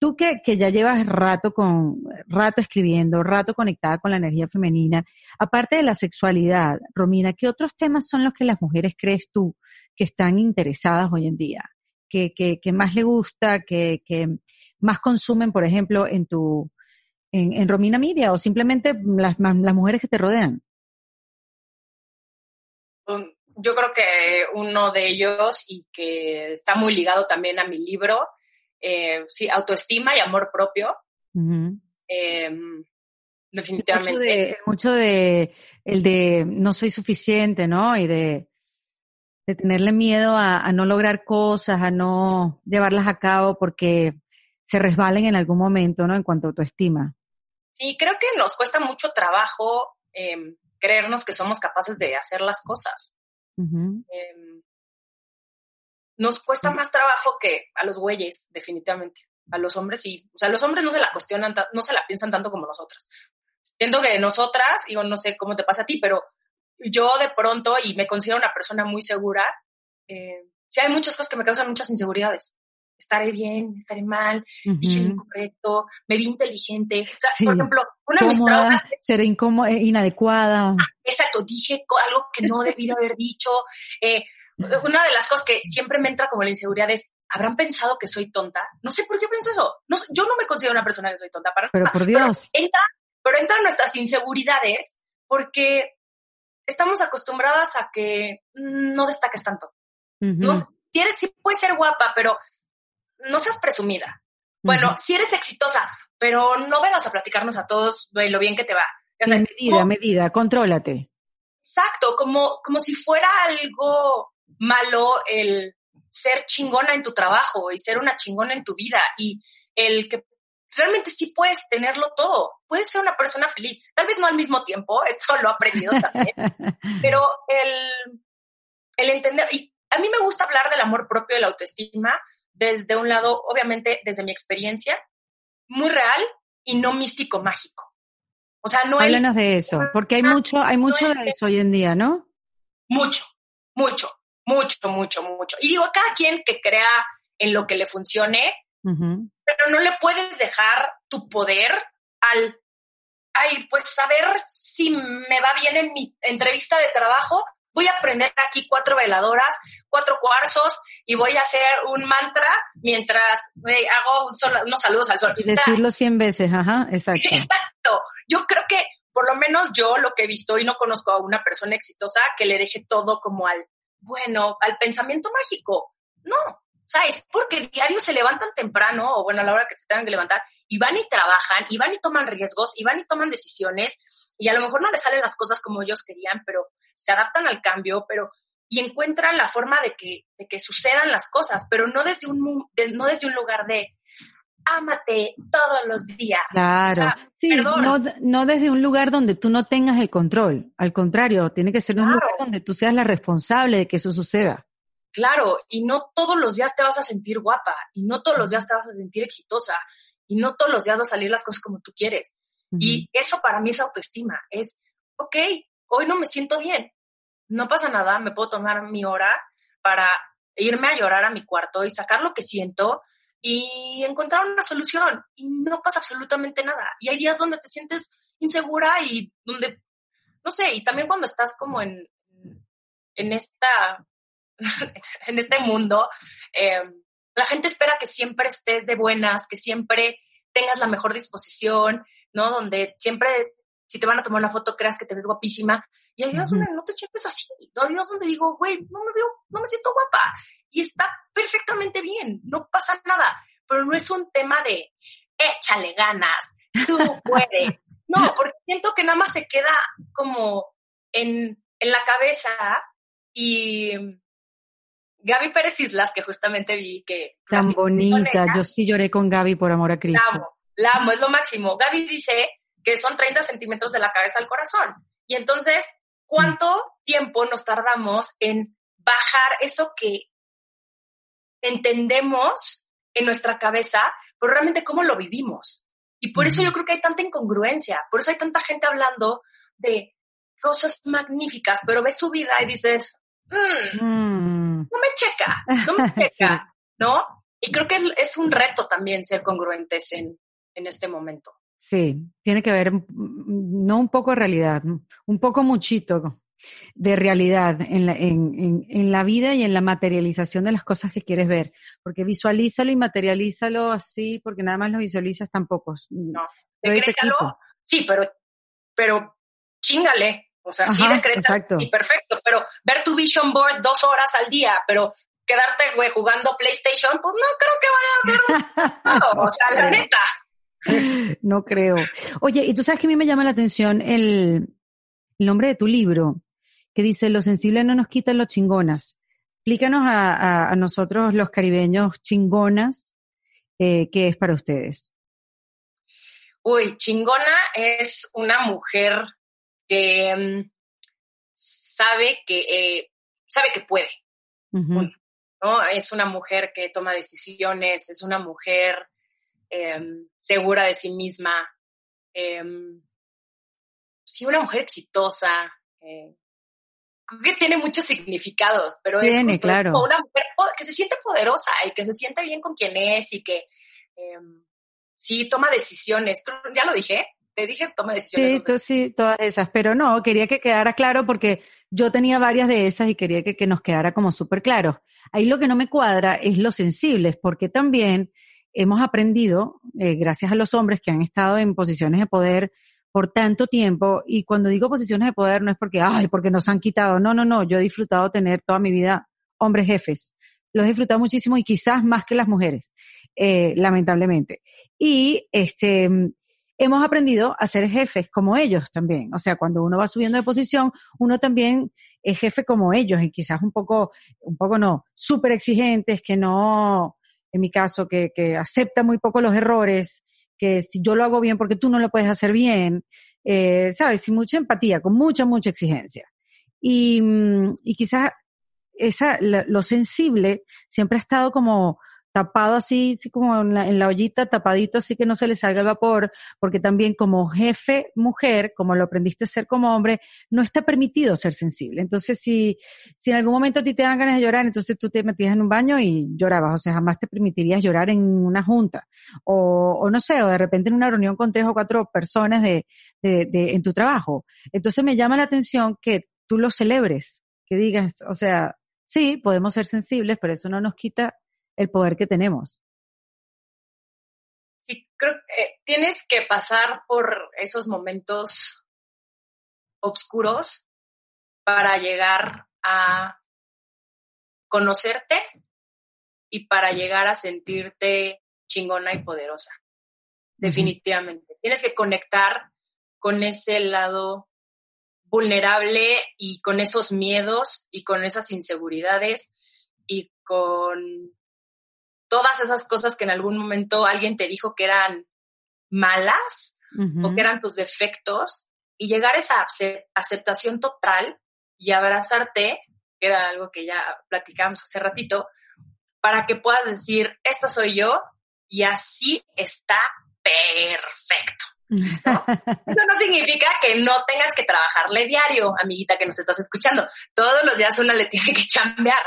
tú que, que ya llevas rato con, rato escribiendo, rato conectada con la energía femenina, aparte de la sexualidad, Romina, ¿qué otros temas son los que las mujeres crees tú que están interesadas hoy en día? Que, que, que más le gusta, que, que más consumen, por ejemplo, en tu, en, en Romina Media o simplemente las, las mujeres que te rodean? Yo creo que uno de ellos y que está muy ligado también a mi libro, eh, sí, autoestima y amor propio. eh, definitivamente. Mucho de, mucho de, el de no soy suficiente, ¿no? Y de, de tenerle miedo a, a, no lograr cosas, a no llevarlas a cabo porque se resbalen en algún momento, ¿no? En cuanto a autoestima. Sí, creo que nos cuesta mucho trabajo eh, creernos que somos capaces de hacer las cosas. Eh, nos cuesta más trabajo que a los güeyes, definitivamente. A los hombres sí. O sea, los hombres no se la cuestionan, no se la piensan tanto como nosotras. Siento que nosotras, digo, no sé cómo te pasa a ti, pero yo de pronto, y me considero una persona muy segura, eh, sí hay muchas cosas que me causan muchas inseguridades. Estaré bien, estaré mal, dije lo incorrecto, me vi inteligente. O sea, sí. por ejemplo, una de mis traumas. Seré incómoda, eh, inadecuada. Ah, exacto, dije algo que no debí haber dicho. Eh, una de las cosas que siempre me entra como la inseguridad es, ¿habrán pensado que soy tonta? No sé por qué pienso eso. No, yo no me considero una persona que soy tonta para Pero nada. por Dios. Pero, entra, pero entran nuestras inseguridades porque estamos acostumbradas a que no destaques tanto. Uh -huh. no, si eres, si puedes ser guapa, pero no seas presumida. Bueno, uh -huh. si eres exitosa, pero no vengas a platicarnos a todos de lo bien que te va. O sea, medida, como, medida, contrólate. Exacto, como, como si fuera algo malo el ser chingona en tu trabajo y ser una chingona en tu vida y el que realmente sí puedes tenerlo todo. Puedes ser una persona feliz. Tal vez no al mismo tiempo, <laughs> eso lo he aprendido también, <laughs> pero el, el entender, y a mí me gusta hablar del amor propio y la autoestima desde un lado, obviamente, desde mi experiencia, muy real y no místico mágico. O sea, no Háblanos hay, de eso, porque hay mucho, hay mucho no de eso hoy en día, ¿no? Mucho, mucho, mucho, mucho, mucho. Y digo, cada quien que crea en lo que le funcione, uh -huh. pero no le puedes dejar tu poder al, ay, pues saber si me va bien en mi entrevista de trabajo, voy a prender aquí cuatro veladoras, cuatro cuarzos y voy a hacer un mantra mientras me hago un sol, unos saludos al sol. Decirlo cien veces, ajá, <laughs> exacto. Exacto. Yo creo que por lo menos yo lo que he visto y no conozco a una persona exitosa que le deje todo como al, bueno, al pensamiento mágico. No, ¿sabes? Porque diario se levantan temprano, o bueno, a la hora que se tengan que levantar, y van y trabajan, y van y toman riesgos, y van y toman decisiones, y a lo mejor no les salen las cosas como ellos querían, pero se adaptan al cambio, pero y encuentran la forma de que, de que sucedan las cosas, pero no desde un, de, no desde un lugar de ámate todos los días. Claro. O sea, sí, no, no, desde un lugar donde tú no tengas el control. Al contrario, tiene que ser claro. un lugar donde tú seas la responsable de que eso suceda. Claro, y no todos los días te vas a sentir guapa, y no todos los días te vas a sentir exitosa, y no todos los días van a salir las cosas como tú quieres. Uh -huh. Y eso para mí es autoestima. Es, ok, hoy no me siento bien. No pasa nada, me puedo tomar mi hora para irme a llorar a mi cuarto y sacar lo que siento y encontrar una solución. Y no pasa absolutamente nada. Y hay días donde te sientes insegura y donde, no sé, y también cuando estás como en, en esta, <laughs> en este mundo, eh, la gente espera que siempre estés de buenas, que siempre tengas la mejor disposición, ¿no? Donde siempre, si te van a tomar una foto, creas que te ves guapísima. Y hay días donde no te sientes así. Hay días donde digo, güey, no me veo, no me siento guapa. Y está perfectamente bien, no pasa nada. Pero no es un tema de échale ganas, tú puedes. <laughs> No, porque siento que nada más se queda como en, en la cabeza y Gaby Pérez Islas, que justamente vi que... Tan bonita, yo sí lloré con Gaby por amor a Cristo. La amo, la amo, es lo máximo. Gaby dice que son 30 centímetros de la cabeza al corazón. Y entonces, ¿cuánto tiempo nos tardamos en bajar eso que entendemos en nuestra cabeza, pero realmente cómo lo vivimos? Y por eso yo creo que hay tanta incongruencia, por eso hay tanta gente hablando de cosas magníficas, pero ves su vida y dices, mm, mm. no me checa, no me <laughs> checa, ¿no? Y creo que es un reto también ser congruentes en, en este momento. Sí, tiene que ver, no un poco de realidad, un poco muchito de realidad en la, en, en, en la vida y en la materialización de las cosas que quieres ver. Porque visualízalo y materialízalo así, porque nada más lo visualizas tampoco. No, decrétalo, sí, pero, pero chingale. O sea, sí decreta, sí, perfecto, pero ver tu vision board dos horas al día, pero quedarte, güey, jugando PlayStation, pues no creo que vaya a ver. <laughs> o sea, la neta. No creo. Oye, y tú sabes que a mí me llama la atención el, nombre de tu libro, que dice, lo sensible no nos quita los chingonas. Explícanos a, nosotros los caribeños chingonas, eh, ¿qué es para ustedes? Uy, chingona es una mujer que mm, sabe que eh, sabe que puede. ¿no? Es una mujer que toma decisiones, es una mujer Em, segura de sí misma. Em, sí, una mujer exitosa. Eh, creo que tiene muchos significados, pero es como una mujer que se siente poderosa y que se siente bien con quien es y que em, sí toma decisiones. Ya lo dije, te dije toma decisiones. Sí, tú, sí, todas esas, pero no, quería que quedara claro porque yo tenía varias de esas y quería que, que nos quedara como súper claro. Ahí lo que no me cuadra es lo sensibles, porque también hemos aprendido, eh, gracias a los hombres que han estado en posiciones de poder por tanto tiempo, y cuando digo posiciones de poder no es porque, ay, porque nos han quitado, no, no, no, yo he disfrutado tener toda mi vida hombres jefes, los he disfrutado muchísimo y quizás más que las mujeres, eh, lamentablemente. Y este, hemos aprendido a ser jefes como ellos también. O sea, cuando uno va subiendo de posición, uno también es jefe como ellos y quizás un poco, un poco no, súper exigentes, que no, en mi caso, que, acepta muy poco los errores, que si yo lo hago bien porque tú no lo puedes hacer bien, eh, ¿sabes? Sin mucha empatía, con mucha, mucha exigencia. Y, mm, y quizás esa, lo sensible siempre ha estado como tapado así, así como en la, en la, ollita, tapadito, así que no se le salga el vapor, porque también como jefe mujer, como lo aprendiste a ser como hombre, no está permitido ser sensible. Entonces, si, si en algún momento a ti te dan ganas de llorar, entonces tú te metías en un baño y llorabas, o sea, jamás te permitirías llorar en una junta, o, o no sé, o de repente en una reunión con tres o cuatro personas de, de, de, en tu trabajo. Entonces me llama la atención que tú lo celebres, que digas, o sea, sí, podemos ser sensibles, pero eso no nos quita el poder que tenemos. Sí, creo que eh, tienes que pasar por esos momentos oscuros para llegar a conocerte y para llegar a sentirte chingona y poderosa. Definitivamente. Tienes que conectar con ese lado vulnerable y con esos miedos y con esas inseguridades y con todas esas cosas que en algún momento alguien te dijo que eran malas o que eran tus defectos y llegar a esa aceptación total y abrazarte, que era algo que ya platicamos hace ratito, para que puedas decir, esta soy yo y así está perfecto. <laughs> Eso no significa que no tengas que trabajarle diario, amiguita que nos estás escuchando. Todos los días una le tiene que <laughs> chambear,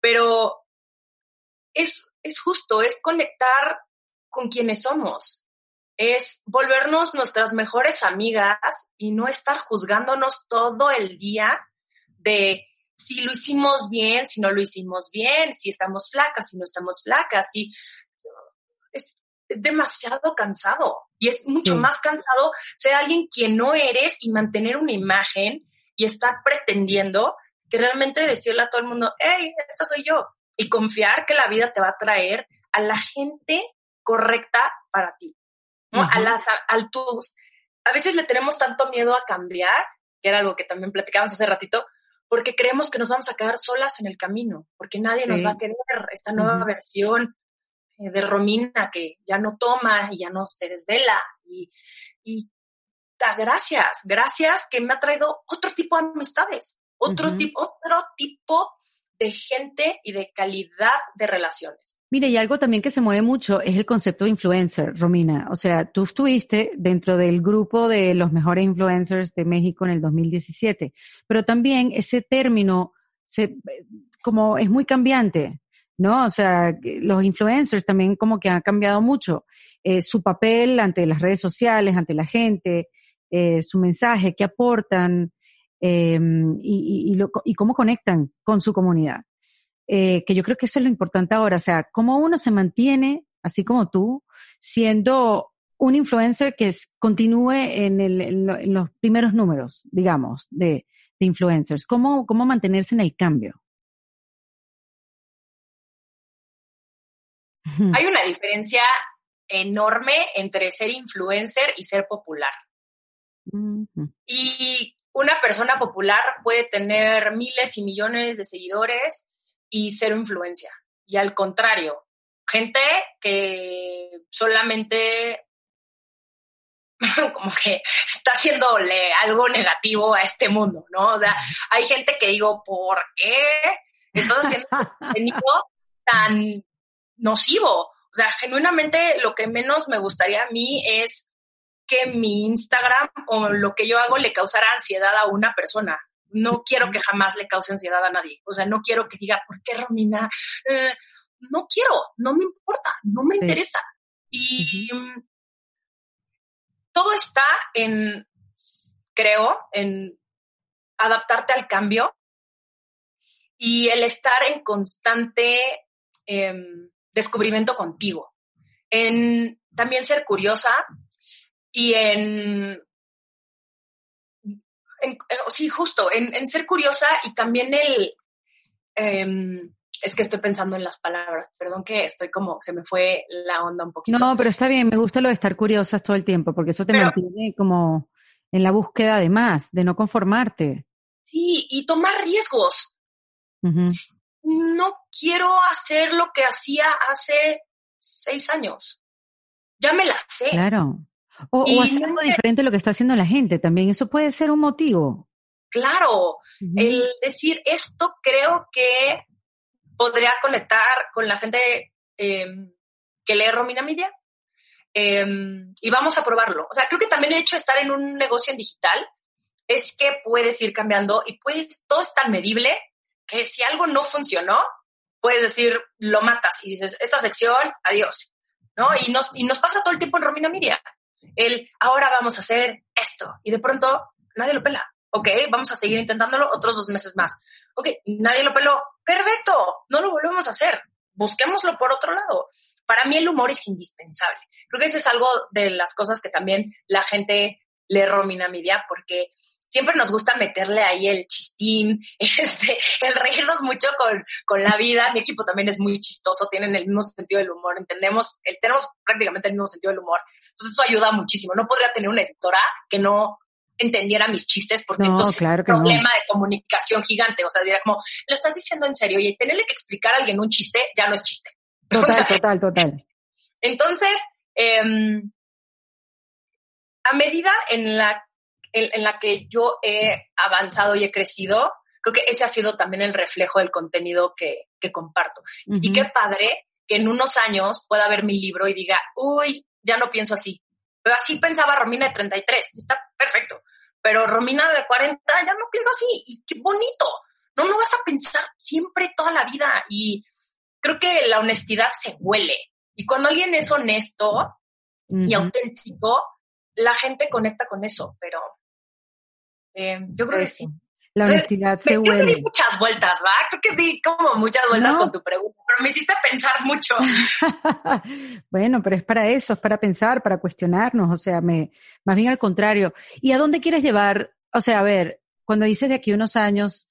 pero es es justo, es conectar con quienes somos, es volvernos nuestras mejores amigas y no estar juzgándonos todo el día de si lo hicimos bien, si no lo hicimos bien, si estamos flacas, si no estamos flacas, si es, demasiado cansado. Y es mucho más cansado ser alguien quien no eres y mantener una imagen y estar pretendiendo que realmente decirle a todo el mundo, hey, esta soy yo y confiar que la vida te va a traer a la gente correcta para ti, ¿no? A las alturas. A veces le tenemos tanto miedo a cambiar, que era algo que también platicábamos hace ratito, porque creemos que nos vamos a quedar solas en el camino, porque nadie nos va a querer. Esta nueva versión eh, de Romina que ya no toma y ya no se desvela y, y gracias, gracias que me ha traído otro tipo de amistades, otro tipo, otro tipo de gente y de calidad de relaciones. Mire, y algo también que se mueve mucho es el concepto de influencer, Romina. O sea, tú estuviste dentro del grupo de los mejores influencers de México en el 2017, pero también ese término se, como es muy cambiante, ¿no? O sea, los influencers también como que han cambiado mucho eh, su papel ante las redes sociales, ante la gente, eh, su mensaje, qué aportan, Em, y, y, cómo conectan con su comunidad. Eh, que yo creo que eso es lo importante ahora, o sea, cómo uno se mantiene, así como tú, siendo un influencer que continúe en, el, los primeros números, digamos, de, de influencers. ¿Cómo, ¿Cómo mantenerse en el cambio? Hay una diferencia enorme entre ser influencer y ser popular. Y una persona popular puede tener miles y millones de seguidores y cero influencia. Y al contrario, gente que solamente <laughs> como que está haciéndole algo negativo a este mundo, ¿no? O sea, hay gente que digo, ¿por qué estás haciendo contenido tan nocivo? O sea, genuinamente lo que menos me gustaría a mí es que mi Instagram o lo que yo hago le causara ansiedad a una persona. No quiero que jamás le cause ansiedad a nadie. O sea, no quiero que diga, ¿por qué Romina? Eh, no quiero, no me importa, no me interesa. Y todo está en, creo, en adaptarte al cambio y el estar en constante em, descubrimiento contigo. En también ser curiosa, y en, sí, justo, en, ser curiosa y también el, em, es que estoy pensando en las palabras, perdón que estoy como, se me fue la onda un poquito. No, pero está bien, me gusta lo de estar curiosas todo el tiempo, porque eso te mantiene como en la búsqueda de más, de no conformarte. Sí, y tomar riesgos. No quiero hacer lo que hacía hace seis años. Ya me la sé. Claro. O, hacer algo diferente a lo que está haciendo la gente también. Eso puede ser un motivo. Claro, el decir esto creo que podría conectar con la gente em, que lee Romina Media em, y vamos a probarlo. O sea, creo que también el hecho de estar en un negocio en digital es que puedes ir cambiando y puedes, todo es tan medible que si algo no funcionó, puedes decir, lo matas y dices, esta sección, adiós. ¿No? Y nos, y nos pasa todo el tiempo en Romina Media el ahora vamos a hacer esto y de pronto nadie lo pela. Ok, vamos a seguir intentándolo otros dos meses más. Ok, nadie lo peló. Perfecto, no lo volvemos a hacer. Busquémoslo por otro lado. Para mí el humor es indispensable. Creo que eso es algo de las cosas que también la gente le romina a mi día porque siempre nos gusta meterle ahí el chistín, <laughs> este, el reírnos mucho con, con la vida. Mi equipo también es muy chistoso, tienen el mismo sentido del humor, entendemos, el, tenemos prácticamente el mismo sentido del humor. Entonces eso ayuda muchísimo. No podría tener una editora que no entendiera mis chistes porque entonces es un problema de comunicación gigante. O sea, diría como, lo estás diciendo en serio y tenerle que explicar a alguien un chiste ya no es chiste. <laughs> Total, total, total. Entonces, em, a medida en la en, la que yo he avanzado y he crecido, creo que ese ha sido también el reflejo del contenido que, que comparto. Y qué padre que en unos años pueda ver mi libro y diga, uy, ya no pienso así. Pero así pensaba Romina de 33, está perfecto. Pero Romina de 40 ya no piensa así y qué bonito. No, no vas a pensar siempre toda la vida y creo que la honestidad se huele. Y cuando alguien es honesto y auténtico, la gente conecta con eso, pero eh, yo creo que sí. La honestidad se huele. Creo que di muchas vueltas, ¿va? Creo que di como muchas vueltas con tu pregunta, pero me hiciste pensar mucho. <laughs> bueno, pero es para eso, es para pensar, para cuestionarnos, o sea, me, más bien al contrario. ¿Y a dónde quieres llevar? O sea, a ver, cuando dices de aquí unos años,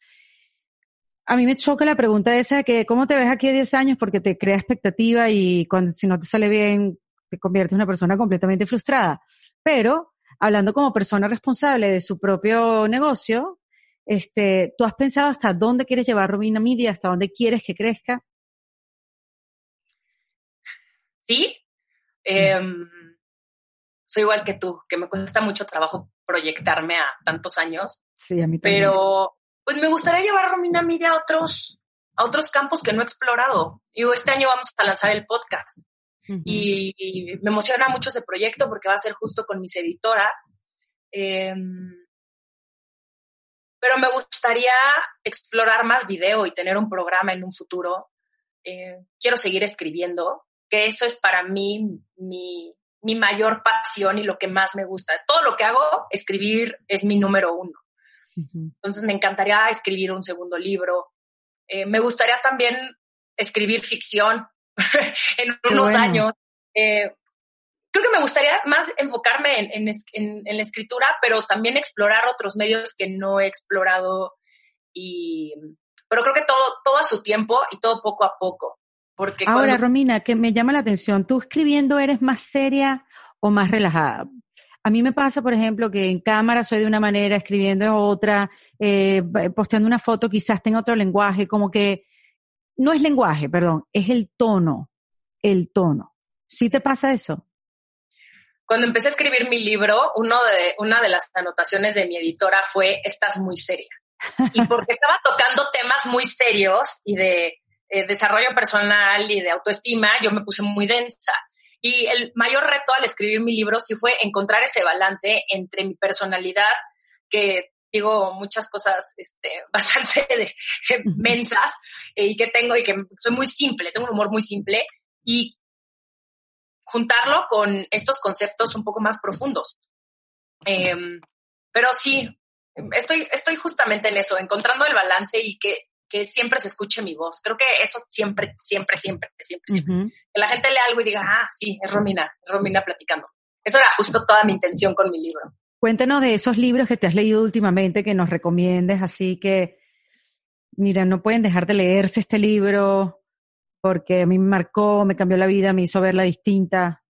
a mí me choca la pregunta esa de que cómo te ves aquí a 10 años porque te crea expectativa y cuando, si no te sale bien, te conviertes en una persona completamente frustrada. Pero, hablando como persona responsable de su propio negocio, este, ¿tú has pensado hasta dónde quieres llevar Robina Media, hasta dónde quieres que crezca? Sí. Em, soy igual que tú, que me cuesta mucho trabajo proyectarme a tantos años. Sí, a mí también. Pero, pues me gustaría llevar Romina Media a otros, a otros campos que no he explorado. Y este año vamos a lanzar el podcast. Y, me emociona mucho ese proyecto porque va a ser justo con mis editoras. Em, pero me gustaría explorar más video y tener un programa en un futuro. Eh, quiero seguir escribiendo, que eso es para mí mi, mi, mayor pasión y lo que más me gusta. Todo lo que hago, escribir es mi número uno. Entonces me encantaría escribir un segundo libro. Eh, me gustaría también escribir ficción <laughs> en unos años. Eh, creo que me gustaría más enfocarme en, la escritura, pero también explorar otros medios que no he explorado. Y, pero creo que todo, todo a su tiempo y todo poco a poco. Porque Ahora, Romina, que me llama la atención, ¿tú escribiendo eres más seria o más relajada? A mí me pasa, por ejemplo, que en cámara soy de una manera, escribiendo de otra, eh, posteando una foto quizás tenga otro lenguaje, como que no es lenguaje, perdón, es el tono, el tono. ¿Sí te pasa eso? Cuando empecé a escribir mi libro, de, una de las anotaciones de mi editora fue, estás muy seria. Y porque <laughs> estaba tocando temas muy serios y de eh, desarrollo personal y de autoestima, yo me puse muy densa. Y el mayor reto al escribir mi libro sí fue encontrar ese balance entre mi personalidad, que digo muchas cosas este, <laughs> bastante de, mensas eh, y que tengo y que soy muy simple, tengo un humor muy simple, y juntarlo con estos conceptos un poco más profundos. Em, pero sí, estoy, estoy justamente en eso, encontrando el balance y que, que siempre se escuche mi voz. Creo que eso siempre, siempre, siempre, siempre, Que la gente lea algo y diga, ah, sí, es Romina, es Romina platicando. Eso era justo toda mi intención con mi libro. Cuéntanos de esos libros que te has leído últimamente, que nos recomiendes, así que, mira, no pueden dejar de leerse este libro, porque a mí me marcó, me cambió la vida, me hizo verla distinta?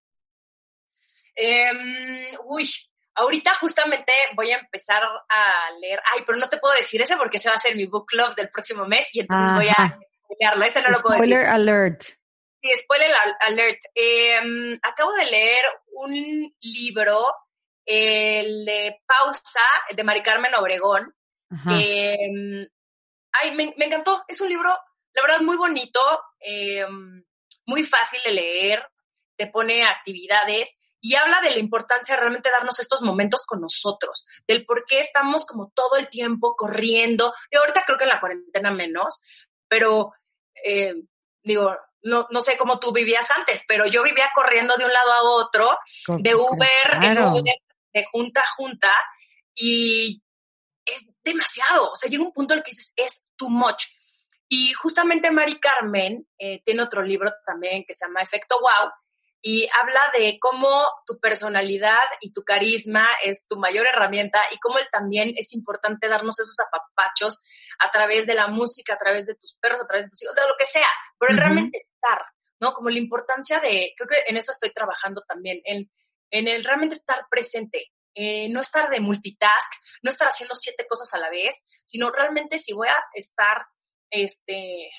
Em, uy, ahorita justamente voy a empezar a leer, ay, pero no te puedo decir ese porque ese va a ser mi book club del próximo mes y entonces voy a leerlo, ese no lo puedo decir. Spoiler alert. Sí, spoiler alert. Em, acabo de leer un libro, el de Pausa, de Mari Carmen Obregón, em, ay, me, me encantó, es un libro la verdad, muy bonito, eh, muy fácil de leer, te pone actividades y habla de la importancia de realmente darnos estos momentos con nosotros, del por qué estamos como todo el tiempo corriendo. Y ahorita creo que en la cuarentena menos, pero eh, digo, no, no sé cómo tú vivías antes, pero yo vivía corriendo de un lado a otro, de Uber, en Uber, de junta a junta, y es demasiado. O sea, llega un punto en el que dices, es too much. Y justamente Mari Carmen eh, tiene otro libro también que se llama Efecto Wow y habla de cómo tu personalidad y tu carisma es tu mayor herramienta y cómo él también es importante darnos esos apapachos a través de la música, a través de tus perros, a través de tus hijos, de lo que sea, pero realmente estar, ¿no? Como la importancia de, creo que en eso estoy trabajando también, en, en el realmente estar presente, eh, no estar de multitask, no estar haciendo siete cosas a la vez, sino realmente si voy a estar este,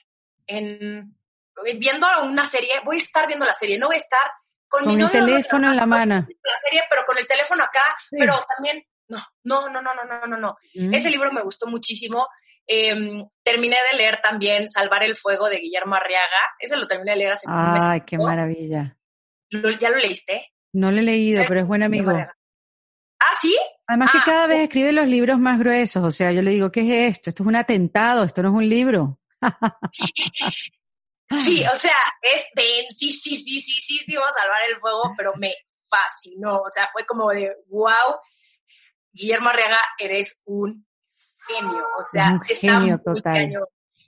en, viendo una serie, voy a estar viendo la serie, no voy a estar con, mi el teléfono en la mano. La serie, pero con el teléfono acá, pero también, no, no, no, no, no, no, no, no. Mm. Ese libro me gustó muchísimo. Em, terminé de leer también Salvar el Fuego de Guillermo Arriaga. Ese lo terminé de leer hace un mes. Ay, qué maravilla. ¿Ya lo leíste? No lo he leído, pero es buen amigo. Ah, ¿sí? Además que ah, cada vez escribe los libros más gruesos, o sea, yo le digo, ¿qué es esto? Esto es un atentado, esto no es un libro. <laughs> sí, o sea, es sí, sí, sí, sí, sí, sí, vamos a salvar el fuego, pero me fascinó, o sea, fue como de, wow, Guillermo Arriaga, eres un genio, o sea, un genio está muy total. cañón.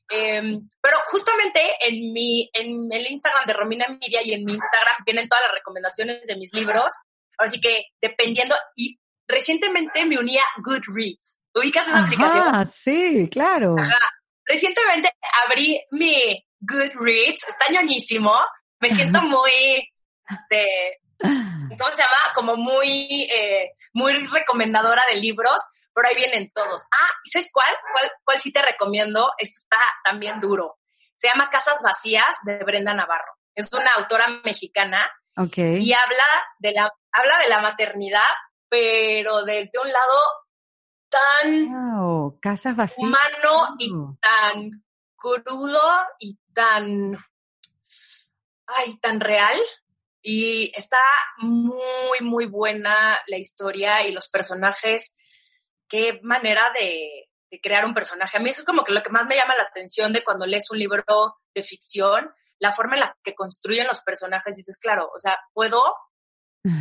Em, pero justamente en mi, en el Instagram de Romina Miria y en mi Instagram vienen todas las recomendaciones de mis libros. Así que dependiendo, y recientemente me uní a Goodreads. ¿Ubicas esa aplicación? Ah, sí, claro. Ajá. Recientemente abrí mi Goodreads, está ñoñísimo. Me siento muy, este, ¿cómo se llama? Como muy, eh, muy recomendadora de libros, pero ahí vienen todos. Ah, ¿y sabes cuál? ¿Cuál, cuál sí te recomiendo? Esto está también duro. Se llama Casas Vacías de Brenda Navarro. Es una autora mexicana Ok. y habla de la, habla de la maternidad, pero desde un lado tan Wow, casas vacías. humano y tan crudo y tan, ay, tan real. Y está muy, muy buena la historia y los personajes. Qué manera de, de crear un personaje. A mí eso es como que lo que más me llama la atención de cuando lees un libro de ficción, la forma en la que construyen los personajes. Dices, claro, o sea, puedo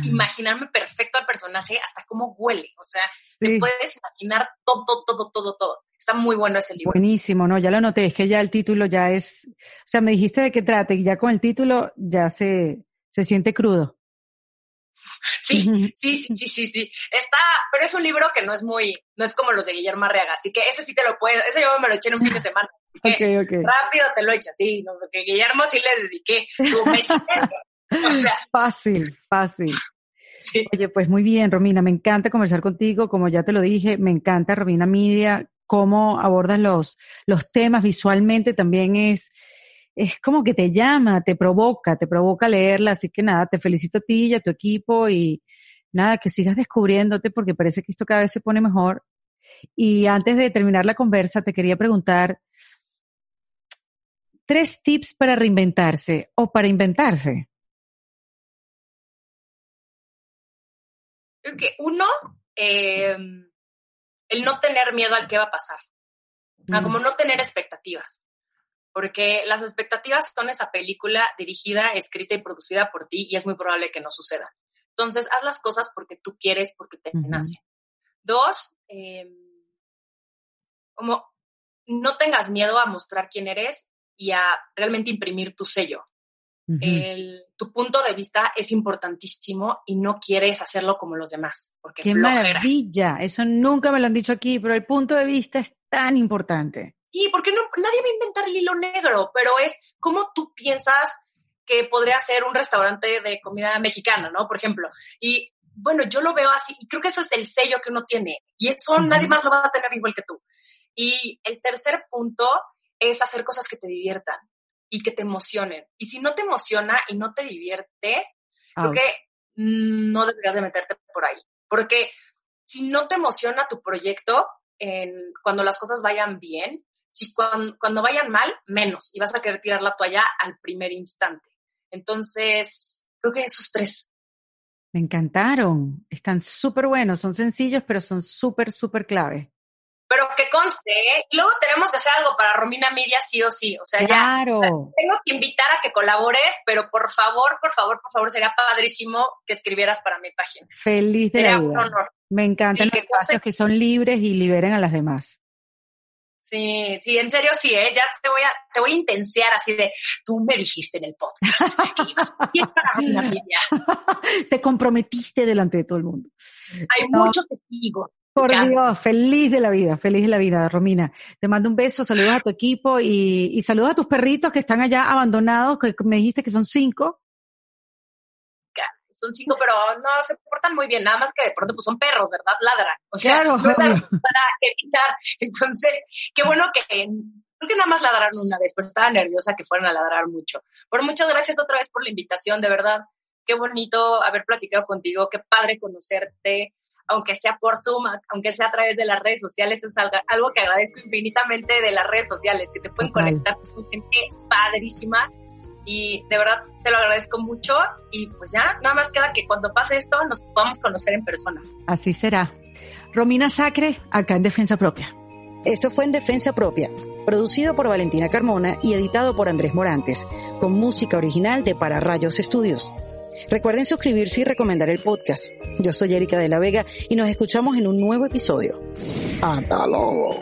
imaginarme perfecto al personaje hasta cómo huele. O sea, Sí, te puedes imaginar todo, todo, todo, todo. Está muy bueno ese libro. buenísimo, ¿no? Ya lo noté, es que ya el título ya es, o sea, me dijiste de qué trata y ya con el título ya se, se siente crudo. Sí, sí, <laughs> sí, sí, sí. Está, pero es un libro que no es muy, no es como los de Guillermo Arriaga, así que ese sí te lo puedo, ese yo me lo eché en un fin de <laughs> semana. así que Ok, ok. Rápido te lo echas, sí, no, porque Guillermo sí le dediqué su mes. O sea, <laughs> Fácil, fácil. sí. Oye, pues muy bien, Romina, me encanta conversar contigo, como ya te lo dije, me encanta Romina Media, cómo abordas los, los temas visualmente también es, es como que te llama, te provoca, te provoca leerla, así que nada, te felicito a ti y a tu equipo y nada, que sigas descubriéndote porque parece que esto cada vez se pone mejor. Y antes de terminar la conversa, te quería preguntar tres tips para reinventarse o para inventarse. Creo que uno, eh, el no tener miedo al que va a pasar. Ah, como no tener expectativas. Porque las expectativas son esa película dirigida, escrita y producida por ti y es muy probable que no suceda. Entonces, haz las cosas porque tú quieres, porque te nace. Dos, eh, como no tengas miedo a mostrar quién eres y a realmente imprimir tu sello. El- tu punto de vista es importantísimo y no quieres hacerlo como los demás, porque Qué flojera. maravilla. Eso nunca me lo han dicho aquí, pero el punto de vista es tan importante. Porque no, nadie va a inventar el hilo negro, pero es como tú piensas que podría ser un restaurante de comida mexicana, ¿no? Por ejemplo. Y bueno, yo lo veo así y creo que eso es el sello que uno tiene y eso nadie más lo va a tener igual que tú. Y el tercer punto es hacer cosas que te diviertan y que te emocionen. Y si no te emociona y no te divierte, creo Ouch. que no deberías de meterte por ahí. Porque si no te emociona tu proyecto, en, cuando las cosas vayan bien, si cuando, cuando vayan mal, menos. Y vas a querer tirar la toalla al primer instante. Entonces, creo que esos tres. Me encantaron. Están súper buenos. Son sencillos, pero son súper, súper clave. Pero que conste, ¿eh? Luego tenemos que hacer algo para Romina Media sí o sí. O sea, ya Claro. tengo que invitar a que colabores, pero por favor, por favor, por favor, sería padrísimo que escribieras para mi página. Feliz de la Sería un vida. honor. Me encantan Sí, los que espacios que son libres y liberen a las demás. Sí, sí, en serio sí, ¿eh? Ya te voy a, te voy a intensear así de, tú me dijiste en el podcast que ibas a. Te comprometiste delante de todo el mundo. Hay No. muchos testigos. Por Ya. Dios, feliz de la vida, feliz de la vida, Romina. Te mando un beso, saludos a tu equipo y, y saludos a tus perritos que están allá abandonados, que me dijiste que son cinco. Son cinco, pero no se portan muy bien, nada más que de pronto pues son perros, ¿verdad? Ladran. O sea, Claro, ladran para evitar. Entonces, qué bueno que creo que nada más ladraron una vez, pero estaba nerviosa que fueran a ladrar mucho. Pero muchas gracias otra vez por la invitación, de verdad. Qué bonito haber platicado contigo, qué padre conocerte, aunque sea por Zoom, aunque sea a través de las redes sociales, es algo, algo que agradezco infinitamente de las redes sociales, que te pueden conectar con gente padrísima y de verdad te lo agradezco mucho y pues ya, nada más queda que cuando pase esto nos podamos conocer en persona. Así será. Romina Sacre, acá en Defensa Propia. Esto fue en Defensa Propia, producido por Valentina Carmona y editado por Andrés Morantes, con música original de Para Rayos Estudios. Recuerden suscribirse y recomendar el podcast. Yo soy Erika de la Vega y nos escuchamos en un nuevo episodio. Hasta luego.